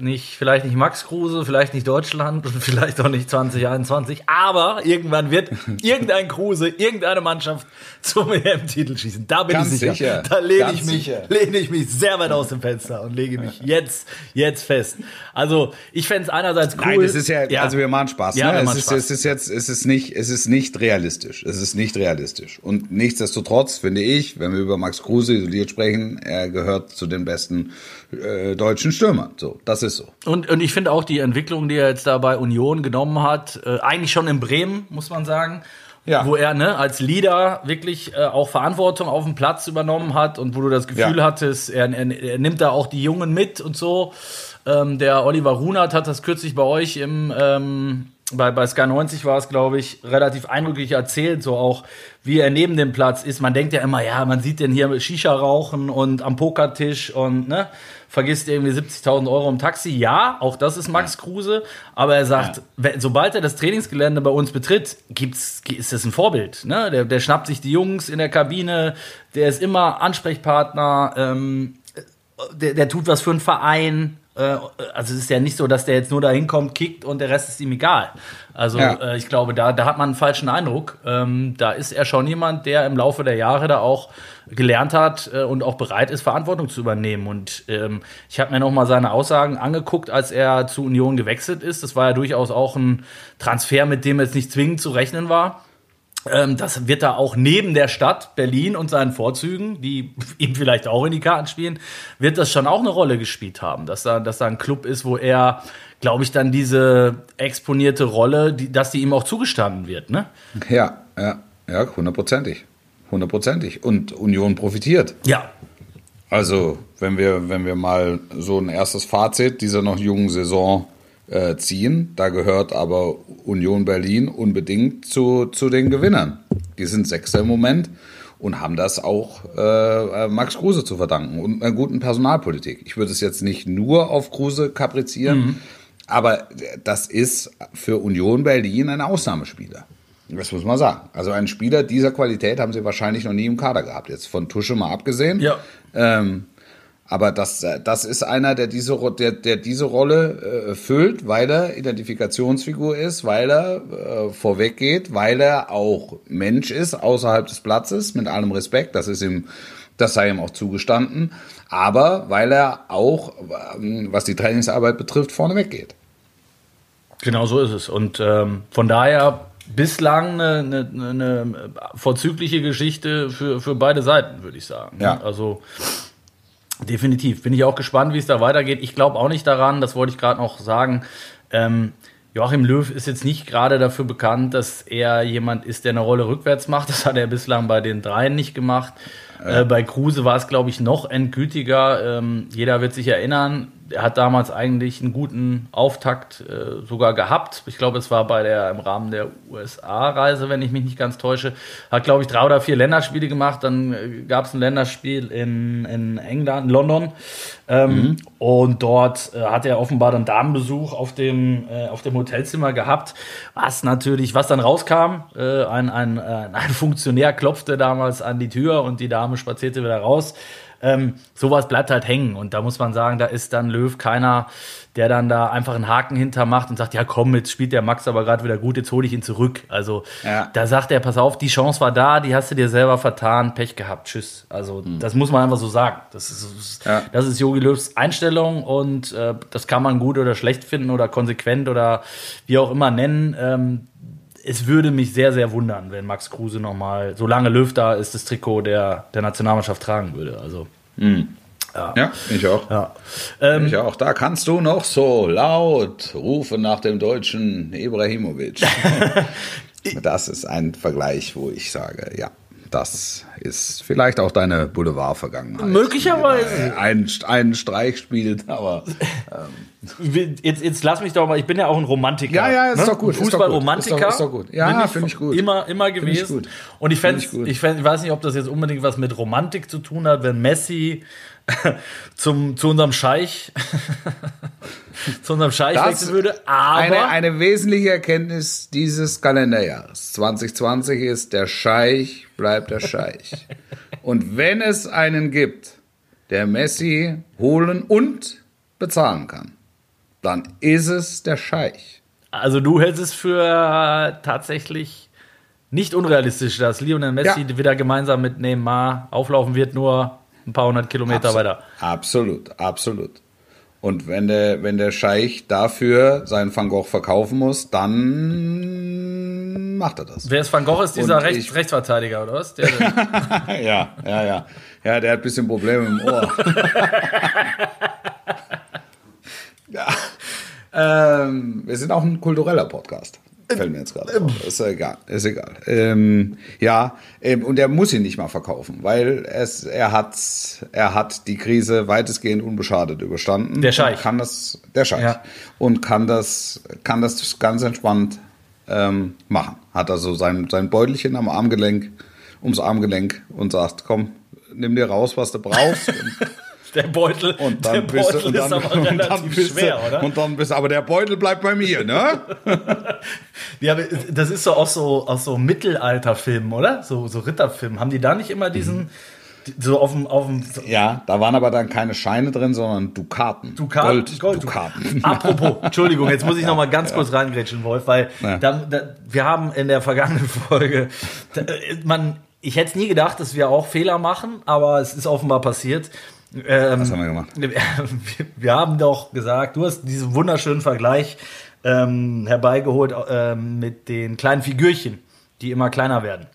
nicht, vielleicht nicht Max Kruse, vielleicht nicht Deutschland und (laughs) vielleicht auch nicht 2021, aber irgendwann wird (laughs) irgendein Kruse, irgendeine Mannschaft zum EM-Titel schießen. Da bin Ganz ich sicher. sicher. Da lehne ich mich, lehne ich mich sehr weit aus dem Fenster und lege mich jetzt, jetzt fest. Also, ich fände es einerseits cool. Nein, es ist ja, ja, also wir machen Spaß. Ja, ne? es, ist, Spaß. es ist jetzt, es ist nicht, es ist nicht realistisch. Es ist nicht realistisch. Und nichtsdestotrotz finde ich, wenn wir über Max Kruse isoliert sprechen, er gehört zu den besten äh, deutschen Stürmer. So, das ist so. Und, und ich finde auch die Entwicklung, die er jetzt da bei Union genommen hat, äh, eigentlich schon in Bremen, muss man sagen, Ja. wo er ne, als Leader wirklich äh, auch Verantwortung auf dem Platz übernommen hat und wo du das Gefühl Ja. hattest, er, er, er nimmt da auch die Jungen mit und so. Ähm, der Oliver Runert hat das kürzlich bei euch im ähm, bei, bei Sky 90 war es, glaube ich, relativ eindrücklich erzählt, so auch, wie er neben dem Platz ist. Man denkt ja immer, ja, man sieht den hier Shisha rauchen und am Pokertisch und ne, vergisst irgendwie 70.000 Euro im Taxi. Ja, auch das ist Max Kruse, aber er sagt, wenn- sobald er das Trainingsgelände bei uns betritt, gibt's, ist das ein Vorbild. Ne? Der, der schnappt sich die Jungs in der Kabine, der ist immer Ansprechpartner, ähm, der, der tut was für einen Verein. Äh, Also es ist ja nicht so, dass der jetzt nur da hinkommt, kickt und der Rest ist ihm egal. Also Ja. äh, ich glaube, da, da hat man einen falschen Eindruck. Ähm, da ist er schon jemand, der im Laufe der Jahre da auch gelernt hat äh, und auch bereit ist, Verantwortung zu übernehmen. Und ähm, ich habe mir noch mal seine Aussagen angeguckt, als er zu Union gewechselt ist. Das war ja durchaus auch ein Transfer, mit dem jetzt nicht zwingend zu rechnen war. Ähm, das wird da auch neben der Stadt Berlin und seinen Vorzügen, die (laughs) ihm vielleicht auch in die Karten spielen, wird das schon auch eine Rolle gespielt haben, dass da, dass da ein Club ist, wo er, glaube ich, dann diese exponierte Rolle, die, dass die ihm auch zugestanden wird, ne? Ja, ja, ja, hundertprozentig. Hundertprozentig. Und Union profitiert. Ja, Also, wenn wir, wenn wir mal so ein erstes Fazit dieser noch jungen Saison äh, ziehen, da gehört aber Union Berlin unbedingt zu, zu den Gewinnern. Die sind Sechster im Moment und haben das auch äh, Max Kruse zu verdanken und einer guten Personalpolitik. Ich würde es jetzt nicht nur auf Kruse kaprizieren, aber das ist für Union Berlin ein Ausnahmespieler. Das muss man sagen. Also einen Spieler dieser Qualität haben sie wahrscheinlich noch nie im Kader gehabt. Jetzt von Tusche mal abgesehen. ja. Ähm, aber das, äh, das ist einer, der diese, der, der diese Rolle äh, füllt, weil er Identifikationsfigur ist, weil er äh, vorweg geht, weil er auch Mensch ist außerhalb des Platzes, mit allem Respekt, das ist ihm, das sei ihm auch zugestanden, aber weil er auch, ähm, was die Trainingsarbeit betrifft, vorneweg geht. Genau so ist es. Und ähm, von daher bislang eine, eine, eine vorzügliche Geschichte für, für beide Seiten, würde ich sagen. Ja. Also definitiv. Bin ich auch gespannt, wie es da weitergeht. Ich glaube auch nicht daran, das wollte ich gerade noch sagen. Ähm, Joachim Löw ist jetzt nicht gerade dafür bekannt, dass er jemand ist, der eine Rolle rückwärts macht. Das hat er bislang bei den dreien nicht gemacht. Äh, bei Kruse war es, glaube ich, noch endgültiger. Ähm, jeder wird sich erinnern, er hat damals eigentlich einen guten Auftakt äh, sogar gehabt. Ich glaube, es war bei der im Rahmen der USA-Reise, wenn ich mich nicht ganz täusche. Hat, glaube ich, drei oder vier Länderspiele gemacht. Dann äh, gab es ein Länderspiel in, in England, London. Ähm, Und dort äh, hat er offenbar dann Damenbesuch auf dem, äh, auf dem Hotelzimmer gehabt. Was natürlich, was dann rauskam, äh, ein, ein, ein Funktionär klopfte damals an die Tür und die Dame spazierte wieder raus. Ähm, sowas bleibt halt hängen. Und da muss man sagen, da ist dann Löw keiner, der dann da einfach einen Haken hintermacht und sagt, ja komm, jetzt spielt der Max aber gerade wieder gut, jetzt hole ich ihn zurück. Also Ja. da sagt er, pass auf, die Chance war da, die hast du dir selber vertan, Pech gehabt, tschüss. Also das muss man einfach so sagen. Das ist, Ja. das ist Jogi Löws Einstellung und äh, das kann man gut oder schlecht finden oder konsequent oder wie auch immer nennen. Ähm, es würde mich sehr, sehr wundern, wenn Max Kruse nochmal, solange Löw da ist, das Trikot der, der Nationalmannschaft tragen würde. Also, Ja, ich auch. ja. Ähm, Ich auch. Da kannst du noch so laut rufen nach dem deutschen Ibrahimovic. (laughs) das ist ein Vergleich, wo ich sage, ja, das ist vielleicht auch deine Boulevard-Vergangenheit. Möglicherweise. Ein, einen Streich spielt, aber Jetzt, jetzt lass mich doch mal, ich bin ja auch ein Romantiker. Ja, ja, ist doch gut, ist doch gut. Fußballromantiker. Ist doch- ist doch gut. Ja, finde ich gut. Immer, immer ich gewesen. gut. Und ich, fänd, Find ich gut. ich, fänd, ich weiß nicht, ob das jetzt unbedingt was mit Romantik zu tun hat, wenn Messi (laughs) zum, zu unserem Scheich, (laughs) zu unserem Scheich Das wechseln würde. Aber eine, eine wesentliche Erkenntnis dieses Kalenderjahres 2020 ist, der Scheich bleibt der Scheich. (laughs) Und wenn es einen gibt, der Messi holen und bezahlen kann, dann ist es der Scheich. also du hältst es für äh, tatsächlich nicht unrealistisch, dass Lionel Messi Ja. wieder gemeinsam mit Neymar auflaufen wird, nur ein paar hundert Kilometer Abso- weiter. Absolut, absolut. Und wenn der, wenn der Scheich dafür seinen Van Gogh verkaufen muss, dann macht er das. Wer ist Van Gogh? Ist dieser Rechts, ich- Rechtsverteidiger, oder was? Der, (laughs) Ja, ja, ja. Ja, der hat ein bisschen Probleme im Ohr. (laughs) ja. Ähm, wir sind auch ein kultureller Podcast. Fällt mir jetzt gerade auf. Ist egal. Ist egal. Ähm, ja, ähm, und er muss ihn nicht mal verkaufen, weil es, er hat, er hat die Krise weitestgehend unbeschadet überstanden. Der Scheich. Und Kann das, der Scheich. Ja. Und kann das, kann das ganz entspannt ähm, machen. Hat also sein, sein Beutelchen am Armgelenk, ums Armgelenk und sagt, komm, nimm dir raus, was du brauchst. (laughs) (laughs) Der Beutel, und der dann bist Beutel dann, ist aber (laughs) relativ bist schwer, oder? Und dann bist aber der Beutel bleibt bei mir, ne? (laughs) Ja, das ist so aus so, aus so Mittelalterfilmen, oder? So, so Ritterfilmen. Haben die da nicht immer diesen, die- so auf dem, auf dem Ja, da waren aber dann keine Scheine drin, sondern Dukaten. Dukaten, Gold, Dukaten. Apropos, Entschuldigung, jetzt muss ich noch mal ganz kurz reingrätschen, Wolf, weil Ja. da, da, wir haben in der vergangenen Folge, da, äh, man, ich hätte nie gedacht, dass wir auch Fehler machen, aber es ist offenbar passiert. Ähm, Was haben wir gemacht? (laughs) wir, haben doch gesagt, du hast diesen wunderschönen Vergleich ähm, herbeigeholt ähm, mit den kleinen Figürchen, die immer kleiner werden.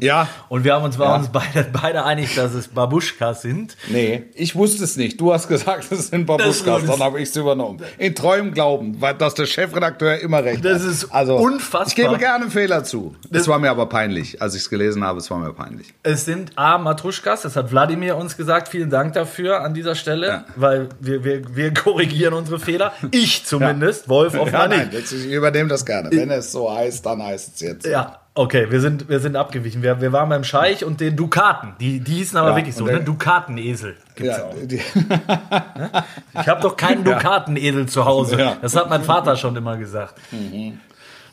Ja, Und wir haben uns, Ja. uns beide, beide einig, dass es Babuschkas sind. nee, ich wusste es nicht. Du hast gesagt, es sind Babuskas, Das ist- dann habe ich es übernommen. In treuem Glauben, weil dass der Chefredakteur immer recht Das hat. ist also, unfassbar. Ich gebe gerne einen Fehler zu. Das- Es war mir aber peinlich. Als ich es gelesen habe, es war mir peinlich. Es sind A, Matruschkas, das hat Wladimir uns gesagt. Vielen Dank dafür an dieser Stelle, Ja. weil wir, wir, wir korrigieren unsere Fehler. Ich zumindest, Wolf offenbar Ja, nein, nicht. ich übernehme das gerne. Wenn es so heißt, dann heißt es jetzt. Ja, okay, wir sind, wir sind abgewichen. Wir, wir waren beim Scheich und den Dukaten. Die, die hießen aber Ja, wirklich so, und der- ne? Dukatenesel gibt's Ja, auch. die, (laughs) Ich habe doch keinen Dukatenesel zu Hause. Ja. Das hat mein Vater schon immer gesagt.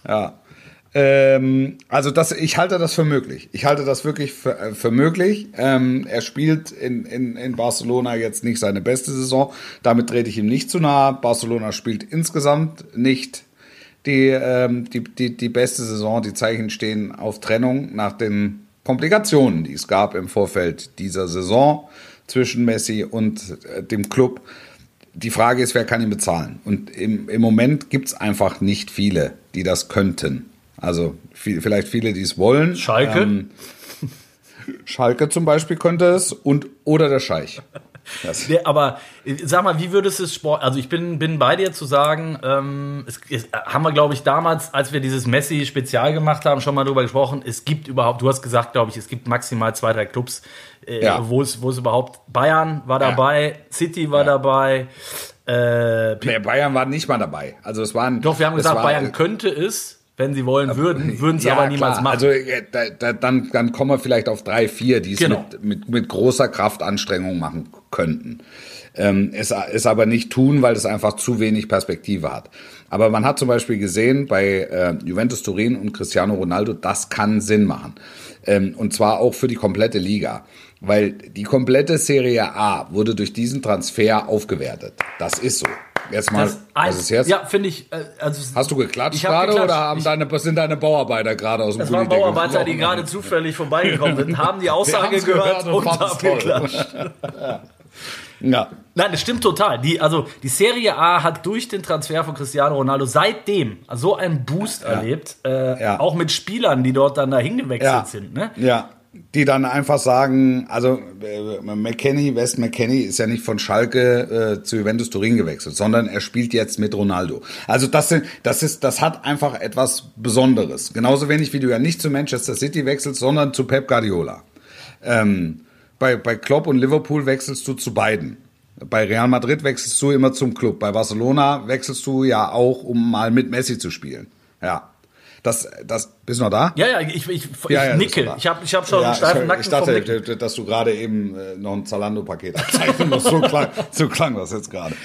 Ja. Ähm, also das, ich halte das für möglich. Ich halte das wirklich für, äh, für möglich. Ähm, er spielt in, in, in Barcelona jetzt nicht seine beste Saison. Damit trete ich ihm nicht zu nahe. Barcelona spielt insgesamt nicht die, ähm, die, die, die beste Saison. Die Zeichen stehen auf Trennung nach den Komplikationen, die es gab im Vorfeld dieser Saison zwischen Messi und äh, dem Club. Die Frage ist, wer kann ihn bezahlen? Und im, im Moment gibt's einfach nicht viele, die das könnten. Also viel, vielleicht viele, die es wollen. Schalke? Ähm, Schalke zum Beispiel könnte es und oder der Scheich. Der, aber äh, sag mal, wie würdest du es Sport? Also ich bin, bin bei dir zu sagen, ähm, es, es haben wir, glaube ich, damals, als wir dieses Messi-Spezial gemacht haben, schon mal drüber gesprochen. Es gibt überhaupt, du hast gesagt, glaube ich, es gibt maximal zwei, drei Clubs, äh, Ja. wo es, wo es überhaupt Bayern war dabei, City war dabei. Äh, Nee, Bayern war nicht mal dabei. Also es waren doch, wir haben es gesagt, war- Bayern könnte es, wenn sie wollen würden, würden es Ja, aber niemals klar. machen. Also äh, da, da, dann, dann kommen wir vielleicht auf drei, vier, die es Genau. mit, mit, mit großer Kraftanstrengung machen könnten. Ähm, es, es aber nicht tun, weil es einfach zu wenig Perspektive hat. Aber man hat zum Beispiel gesehen bei äh, Juventus Turin und Cristiano Ronaldo, das kann Sinn machen. Ähm, und zwar auch für die komplette Liga. Weil die komplette Serie A wurde durch diesen Transfer aufgewertet. Das ist so. Jetzt mal, das was ist jetzt? Ja, finde ich. äh, Also, Hast du geklatscht gerade geklatscht. oder haben Ich- deine, sind deine Bauarbeiter gerade aus dem Das waren Bauarbeiter, die gerade zufällig vorbeigekommen sind, haben die Aussage gehört, und und haben geklatscht. Ja. Nein, das stimmt total. Die, also die Serie A hat durch den Transfer von Cristiano Ronaldo seitdem so einen Boost erlebt, äh, Ja. auch mit Spielern, die dort dann dahin gewechselt Ja. sind. Ne? ja. Die dann einfach sagen, also äh, McKenny, West McKenny ist ja nicht von Schalke äh, zu Juventus Turin gewechselt, sondern er spielt jetzt mit Ronaldo. Also das, sind, das, ist, das hat einfach etwas Besonderes. Genauso wenig wie du ja nicht zu Manchester City wechselst, sondern zu Pep Guardiola. Ähm, bei, bei Klopp und Liverpool wechselst du zu beiden. Bei Real Madrid wechselst du immer zum Club. Bei Barcelona wechselst du ja auch, um mal mit Messi zu spielen. Ja. Das, das, bist du noch da? Ja, ja, ich, ich, ich Ja, ja, nicke. Ich habe ich hab schon einen Ja, steifen ich, Nacken ich vom dachte, dass du gerade eben äh, noch ein Zalando-Paket musst. (laughs) So klang, so klang das jetzt gerade.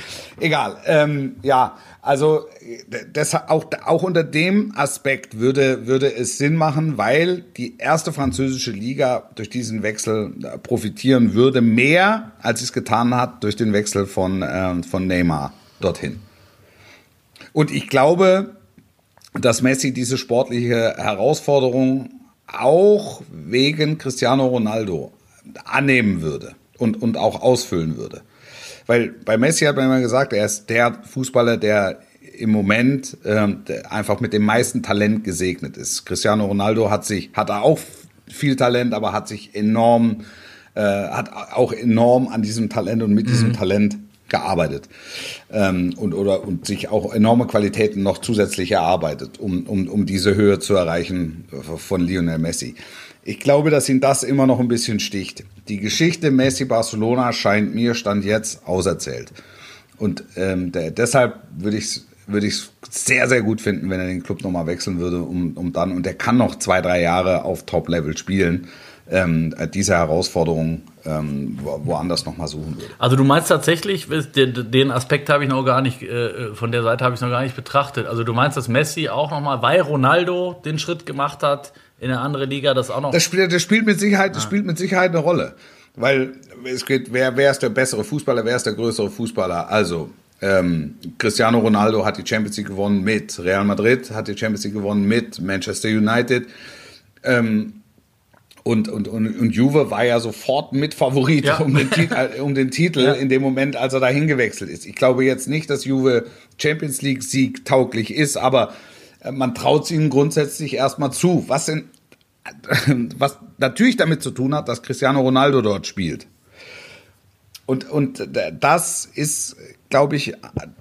Egal. Ähm, ja, also äh, deshalb auch, auch unter dem Aspekt würde, würde es Sinn machen, weil die erste französische Liga durch diesen Wechsel äh, profitieren würde, mehr als es getan hat durch den Wechsel von, ähm, von Neymar dorthin. Und ich glaube, dass Messi diese sportliche Herausforderung auch wegen Cristiano Ronaldo annehmen würde und, und auch ausfüllen würde. Weil bei Messi hat man immer gesagt, er ist der Fußballer, der im Moment ähm, einfach mit dem meisten Talent gesegnet ist. Cristiano Ronaldo hat sich, hat auch viel Talent, aber hat sich enorm, äh, hat auch enorm an diesem Talent und mit diesem Talent gearbeitet ähm, und oder und sich auch enorme Qualitäten noch zusätzlich erarbeitet, um, um, um diese Höhe zu erreichen von Lionel Messi. Ich glaube, dass ihn das immer noch ein bisschen sticht. Die Geschichte Messi-Barcelona scheint mir Stand jetzt auserzählt. Und ähm, der, deshalb würde ich es würde ich sehr, sehr gut finden, wenn er den Club nochmal wechseln würde, um, um dann, und er kann noch zwei, drei Jahre auf Top-Level spielen, ähm, diese Herausforderung ähm, woanders nochmal suchen würde. Also du meinst tatsächlich, den Aspekt habe ich noch gar nicht, äh, von der Seite habe ich noch gar nicht betrachtet. Also du meinst, dass Messi auch nochmal, weil Ronaldo den Schritt gemacht hat, in eine andere Liga das auch noch. Das spielt, das spielt mit Sicherheit, das ah. spielt mit Sicherheit eine Rolle. Weil es geht, wer, wer ist der bessere Fußballer, wer ist der größere Fußballer? Also, ähm, Cristiano Ronaldo hat die Champions League gewonnen mit Real Madrid, hat die Champions League gewonnen mit Manchester United. Ähm, und, und, und, und Juve war ja sofort Mitfavorit ja. um den, äh, um den Titel (laughs) ja. in dem Moment, als er dahin gewechselt ist. Ich glaube jetzt nicht, dass Juve Champions League Sieg tauglich ist, aber man traut es ihnen grundsätzlich erstmal zu. Was, in, (laughs) was natürlich damit zu tun hat, dass Cristiano Ronaldo dort spielt. Und, und das ist, glaube ich,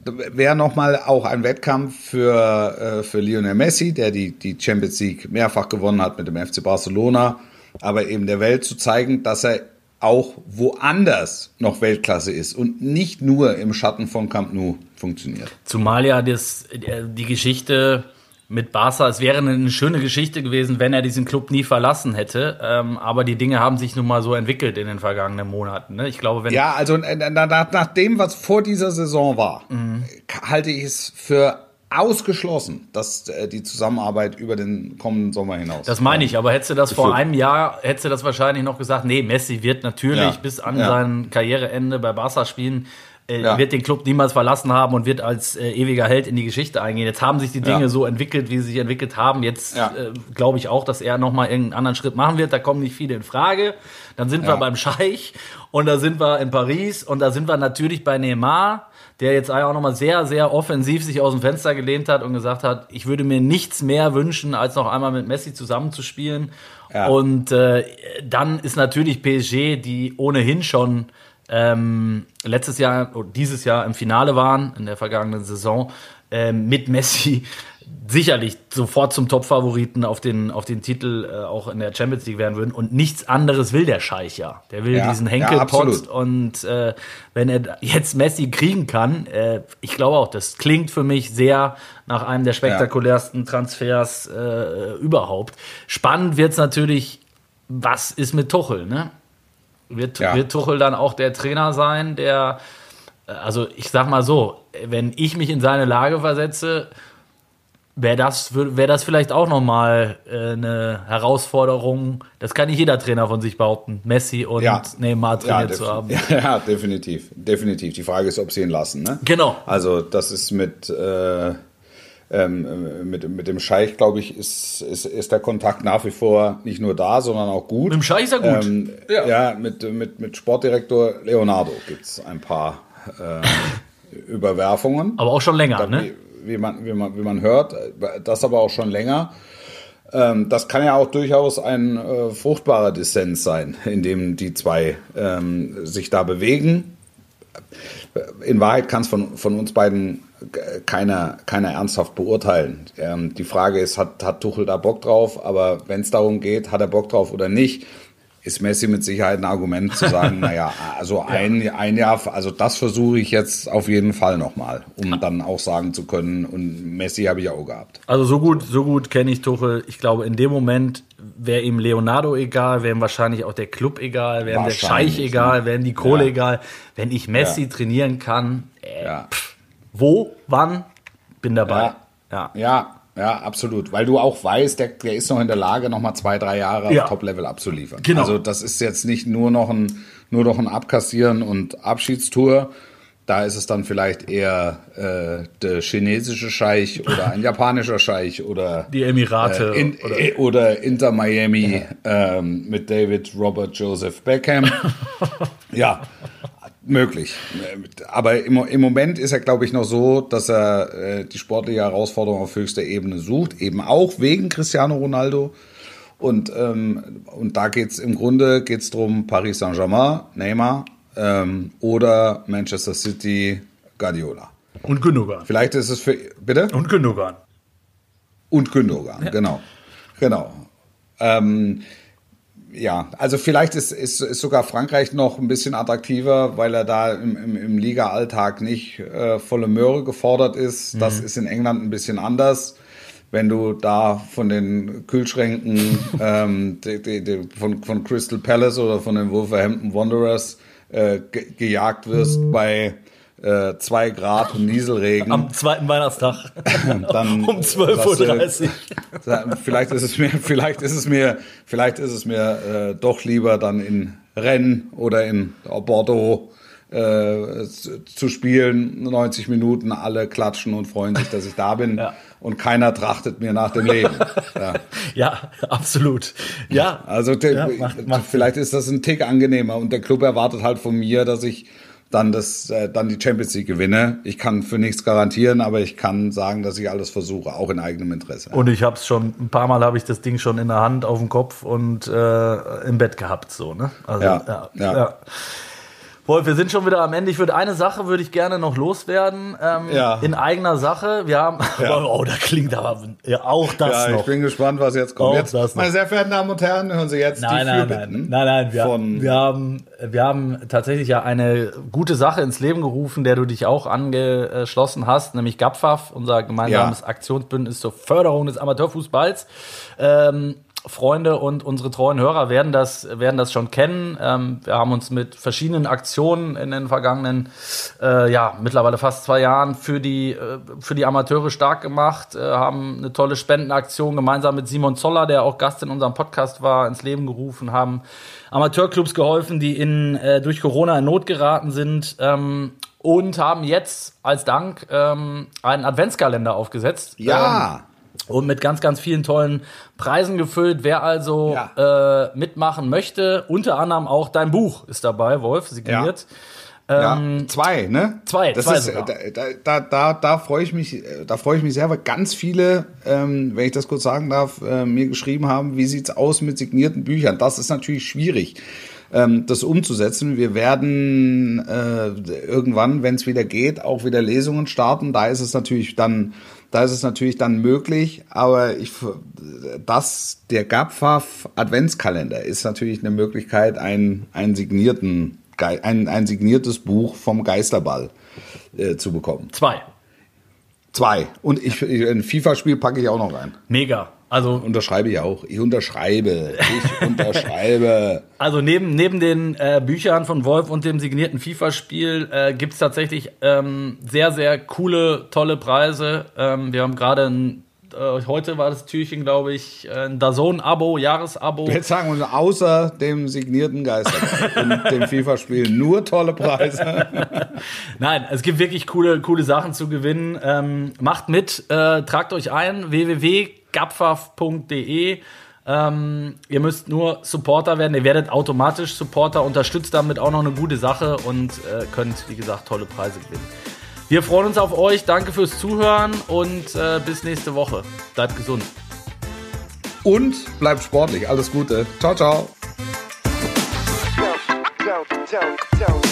wäre nochmal auch ein Wettkampf für, äh, für Lionel Messi, der die, die Champions League mehrfach gewonnen hat mit dem FC Barcelona, aber eben der Welt zu zeigen, dass er auch woanders noch Weltklasse ist und nicht nur im Schatten von Camp Nou funktioniert. Zumal ja das, die Geschichte mit Barca. Es wäre eine schöne Geschichte gewesen, wenn er diesen Club nie verlassen hätte. Ähm, aber die Dinge haben sich nun mal so entwickelt in den vergangenen Monaten. Ne? Ich glaube, wenn ja, also äh, nach, nach dem, was vor dieser Saison war, mhm. halte ich es für ausgeschlossen, dass äh, die Zusammenarbeit über den kommenden Sommer hinaus. Das meine ich, aber hättest du das vor einem Jahr, hättest du das wahrscheinlich noch gesagt, nee, Messi wird natürlich ja. bis an ja. sein Karriereende bei Barca spielen äh, ja. wird den Club niemals verlassen haben und wird als äh, ewiger Held in die Geschichte eingehen. Jetzt haben sich die Dinge ja. so entwickelt, wie sie sich entwickelt haben. Jetzt ja. äh, glaube ich auch, dass er nochmal irgendeinen anderen Schritt machen wird. Da kommen nicht viele in Frage. Dann sind wir beim Scheich und da sind wir in Paris und da sind wir natürlich bei Neymar, der jetzt auch nochmal sehr, sehr offensiv sich aus dem Fenster gelehnt hat und gesagt hat, ich würde mir nichts mehr wünschen, als noch einmal mit Messi zusammenzuspielen. Und äh, dann ist natürlich PSG, die ohnehin schon ähm, letztes Jahr oder dieses Jahr im Finale waren, in der vergangenen Saison, ähm, mit Messi (laughs) sicherlich sofort zum Top-Favoriten auf den, auf den Titel äh, auch in der Champions League werden würden. Und nichts anderes will der Scheich ja. Der will ja, diesen Henkelpot. Ja, und äh, wenn er (laughs) jetzt Messi kriegen kann, äh, ich glaube auch, das klingt für mich sehr nach einem der spektakulärsten Transfers äh, überhaupt. Spannend wird's natürlich, was ist mit Tuchel, ne? Wird, ja. wird Tuchel dann auch der Trainer sein, der, also ich sag mal so, wenn ich mich in seine Lage versetze, wäre das, wär das vielleicht auch nochmal äh, eine Herausforderung. Das kann nicht jeder Trainer von sich behaupten, Messi und ja. Neymar trainiert ja, zu haben. (laughs) Ja, definitiv. Definitiv. Die Frage ist, ob sie ihn lassen. Ne? Genau. Also das ist mit... Äh ähm, mit, mit dem Scheich, glaube ich, ist, ist, ist der Kontakt nach wie vor nicht nur da, sondern auch gut. Mit dem Scheich ist er gut. Ähm, ja. ja, mit, mit, mit Sportdirektor Leonardo gibt es ein paar äh, Überwerfungen. Aber auch schon länger, da, ne? Wie, wie, man, wie, man, wie man hört, das aber auch schon länger. Ähm, das kann ja auch durchaus ein äh, fruchtbarer Dissens sein, in dem die zwei ähm, sich da bewegen. In Wahrheit kann es von, von uns beiden keiner, keiner ernsthaft beurteilen. Ähm, die Frage ist, hat, hat Tuchel da Bock drauf? Aber wenn es darum geht, hat er Bock drauf oder nicht, ist Messi mit Sicherheit ein Argument zu sagen, (laughs) naja, also ein, ja. ein Jahr, also das versuche ich jetzt auf jeden Fall nochmal, um dann auch sagen zu können, und Messi habe ich auch gehabt. Also so gut, so gut kenne ich Tuchel. Ich glaube, in dem Moment wäre ihm Leonardo egal, wäre ihm wahrscheinlich auch der Club egal, wäre ihm der Scheich egal, wäre ihm die Kohle ja. egal. Wenn ich Messi ja. trainieren kann, äh, pff, wo, wann, bin dabei. Ja, ja, ja, ja, absolut. Weil du auch weißt, der, der ist noch in der Lage, noch mal zwei, drei Jahre ja. Top-Level abzuliefern. Genau. Also das ist jetzt nicht nur noch ein, nur noch ein Abkassieren und Abschiedstour. Da ist es dann vielleicht eher äh, der chinesische Scheich (laughs) oder ein japanischer Scheich oder die Emirate äh, in, oder, äh, oder, Inter Miami ja. ähm, mit David Robert Joseph Beckham. (laughs) ja, Möglich. Aber im, im Moment ist er, glaube ich, noch so, dass er äh, die sportliche Herausforderung auf höchster Ebene sucht, eben auch wegen Cristiano Ronaldo. Und, ähm, und da geht's im Grunde geht's drum Paris Saint-Germain, Neymar, ähm, oder Manchester City Guardiola. Und Gündogan. Vielleicht ist es für. Bitte? Und Gündogan. Und Gündogan, genau. Genau. Ähm, ja, also vielleicht ist, ist, ist sogar Frankreich noch ein bisschen attraktiver, weil er da im, im, im Liga-Alltag nicht äh, volle Möhre gefordert ist. Das ist in England ein bisschen anders. Wenn du da von den Kühlschränken (laughs) ähm, die, die, die, von, von Crystal Palace oder von den Wolverhampton Wanderers äh, ge gejagt wirst bei äh, zwei Grad und Nieselregen. Am zweiten Weihnachtstag. (laughs) dann (laughs) um 12.30 Uhr. Vielleicht ist es mir, vielleicht ist es mir, vielleicht ist es mir äh, doch lieber dann in Rennes oder in Bordeaux äh, zu spielen, 90 Minuten, alle klatschen und freuen sich, dass ich da bin (laughs) Ja. und keiner trachtet mir nach dem Leben. Ja. Ja, absolut. Ja, Also Ja, macht- macht vielleicht ist das ein Tick angenehmer und der Club erwartet halt von mir, dass ich dann das, äh, dann die Champions League gewinne. Ich kann für nichts garantieren, aber ich kann sagen, dass ich alles versuche, auch in eigenem Interesse. Und ich habe es schon, ein paar Mal habe ich das Ding schon in der Hand, auf dem Kopf und äh, im Bett gehabt, so, ne? Also, Ja, ja. Wolf, wir sind schon wieder am Ende. Ich würde eine Sache würde ich gerne noch loswerden. Ähm, Ja. In eigener Sache. Wir haben, Ja. (laughs) oh, da klingt aber ja, auch das Ja, noch. ich bin gespannt, was jetzt kommt. Auch Jetzt, das noch. meine sehr verehrten Damen und Herren, hören Sie jetzt Nein, die nein, Fürbitten nein, nein, nein. Wir, von wir, haben, wir haben tatsächlich ja eine gute Sache ins Leben gerufen, der du dich auch angeschlossen hast, nämlich GAPFAF, unser gemeinsames Ja. Aktionsbündnis zur Förderung des Amateurfußballs. Ähm, Freunde und unsere treuen Hörer werden das, werden das schon kennen. Ähm, wir haben uns mit verschiedenen Aktionen in den vergangenen, äh, ja, mittlerweile fast zwei Jahren für die, äh, für die Amateure stark gemacht, äh, haben eine tolle Spendenaktion gemeinsam mit Simon Zoller, der auch Gast in unserem Podcast war, ins Leben gerufen, haben Amateurclubs geholfen, die in, äh, durch Corona in Not geraten sind. Ähm, und haben jetzt als Dank ähm, einen Adventskalender aufgesetzt. Ähm, Ja, und mit ganz, ganz vielen tollen Preisen gefüllt. Wer also äh, mitmachen möchte, unter anderem auch dein Buch ist dabei, Wolf, signiert. ja, zwei, ne? ähm, zwei, das zwei ist, sogar. da, da, da, da, da freue ich mich, äh, da freue ich mich sehr, weil ganz viele, ähm, wenn ich das kurz sagen darf, äh, mir geschrieben haben, wie sieht's aus mit signierten Büchern? Das ist natürlich schwierig, ähm, das umzusetzen. Wir werden äh, irgendwann, wenn es wieder geht, auch wieder Lesungen starten. Da ist es natürlich dann, da ist es natürlich dann möglich. Aber ich, das, der GAPFAF Adventskalender ist natürlich eine Möglichkeit, einen, einen signierten, ein, ein signiertes Buch vom Geisterball äh, zu bekommen. Zwei. Zwei. Und ich, ich- ein FIFA-Spiel packe ich auch noch rein. Mega. Also, Unterschreibe ich auch. Ich unterschreibe. Ich (laughs) unterschreibe. also neben, neben den äh, Büchern von Wolf und dem signierten FIFA-Spiel äh, gibt es tatsächlich ähm, sehr, sehr coole, tolle Preise. Ähm, wir haben gerade ein äh, heute war das Türchen, glaube ich, ein Dazone-Abo, Jahresabo. Jetzt sagen wir außer dem signierten Geisterball und dem FIFA-Spiel nur tolle Preise. (laughs) Nein, es gibt wirklich coole, coole Sachen zu gewinnen. Ähm, macht mit, äh, tragt euch ein, www.gapfaf.de. Ähm, ihr müsst nur Supporter werden. Ihr werdet automatisch Supporter, unterstützt damit auch noch eine gute Sache und äh, könnt, wie gesagt, tolle Preise gewinnen. Wir freuen uns auf euch. Danke fürs Zuhören und äh, bis nächste Woche. Bleibt gesund. Und bleibt sportlich. Alles Gute. Ciao, ciao. Don't, don't, don't.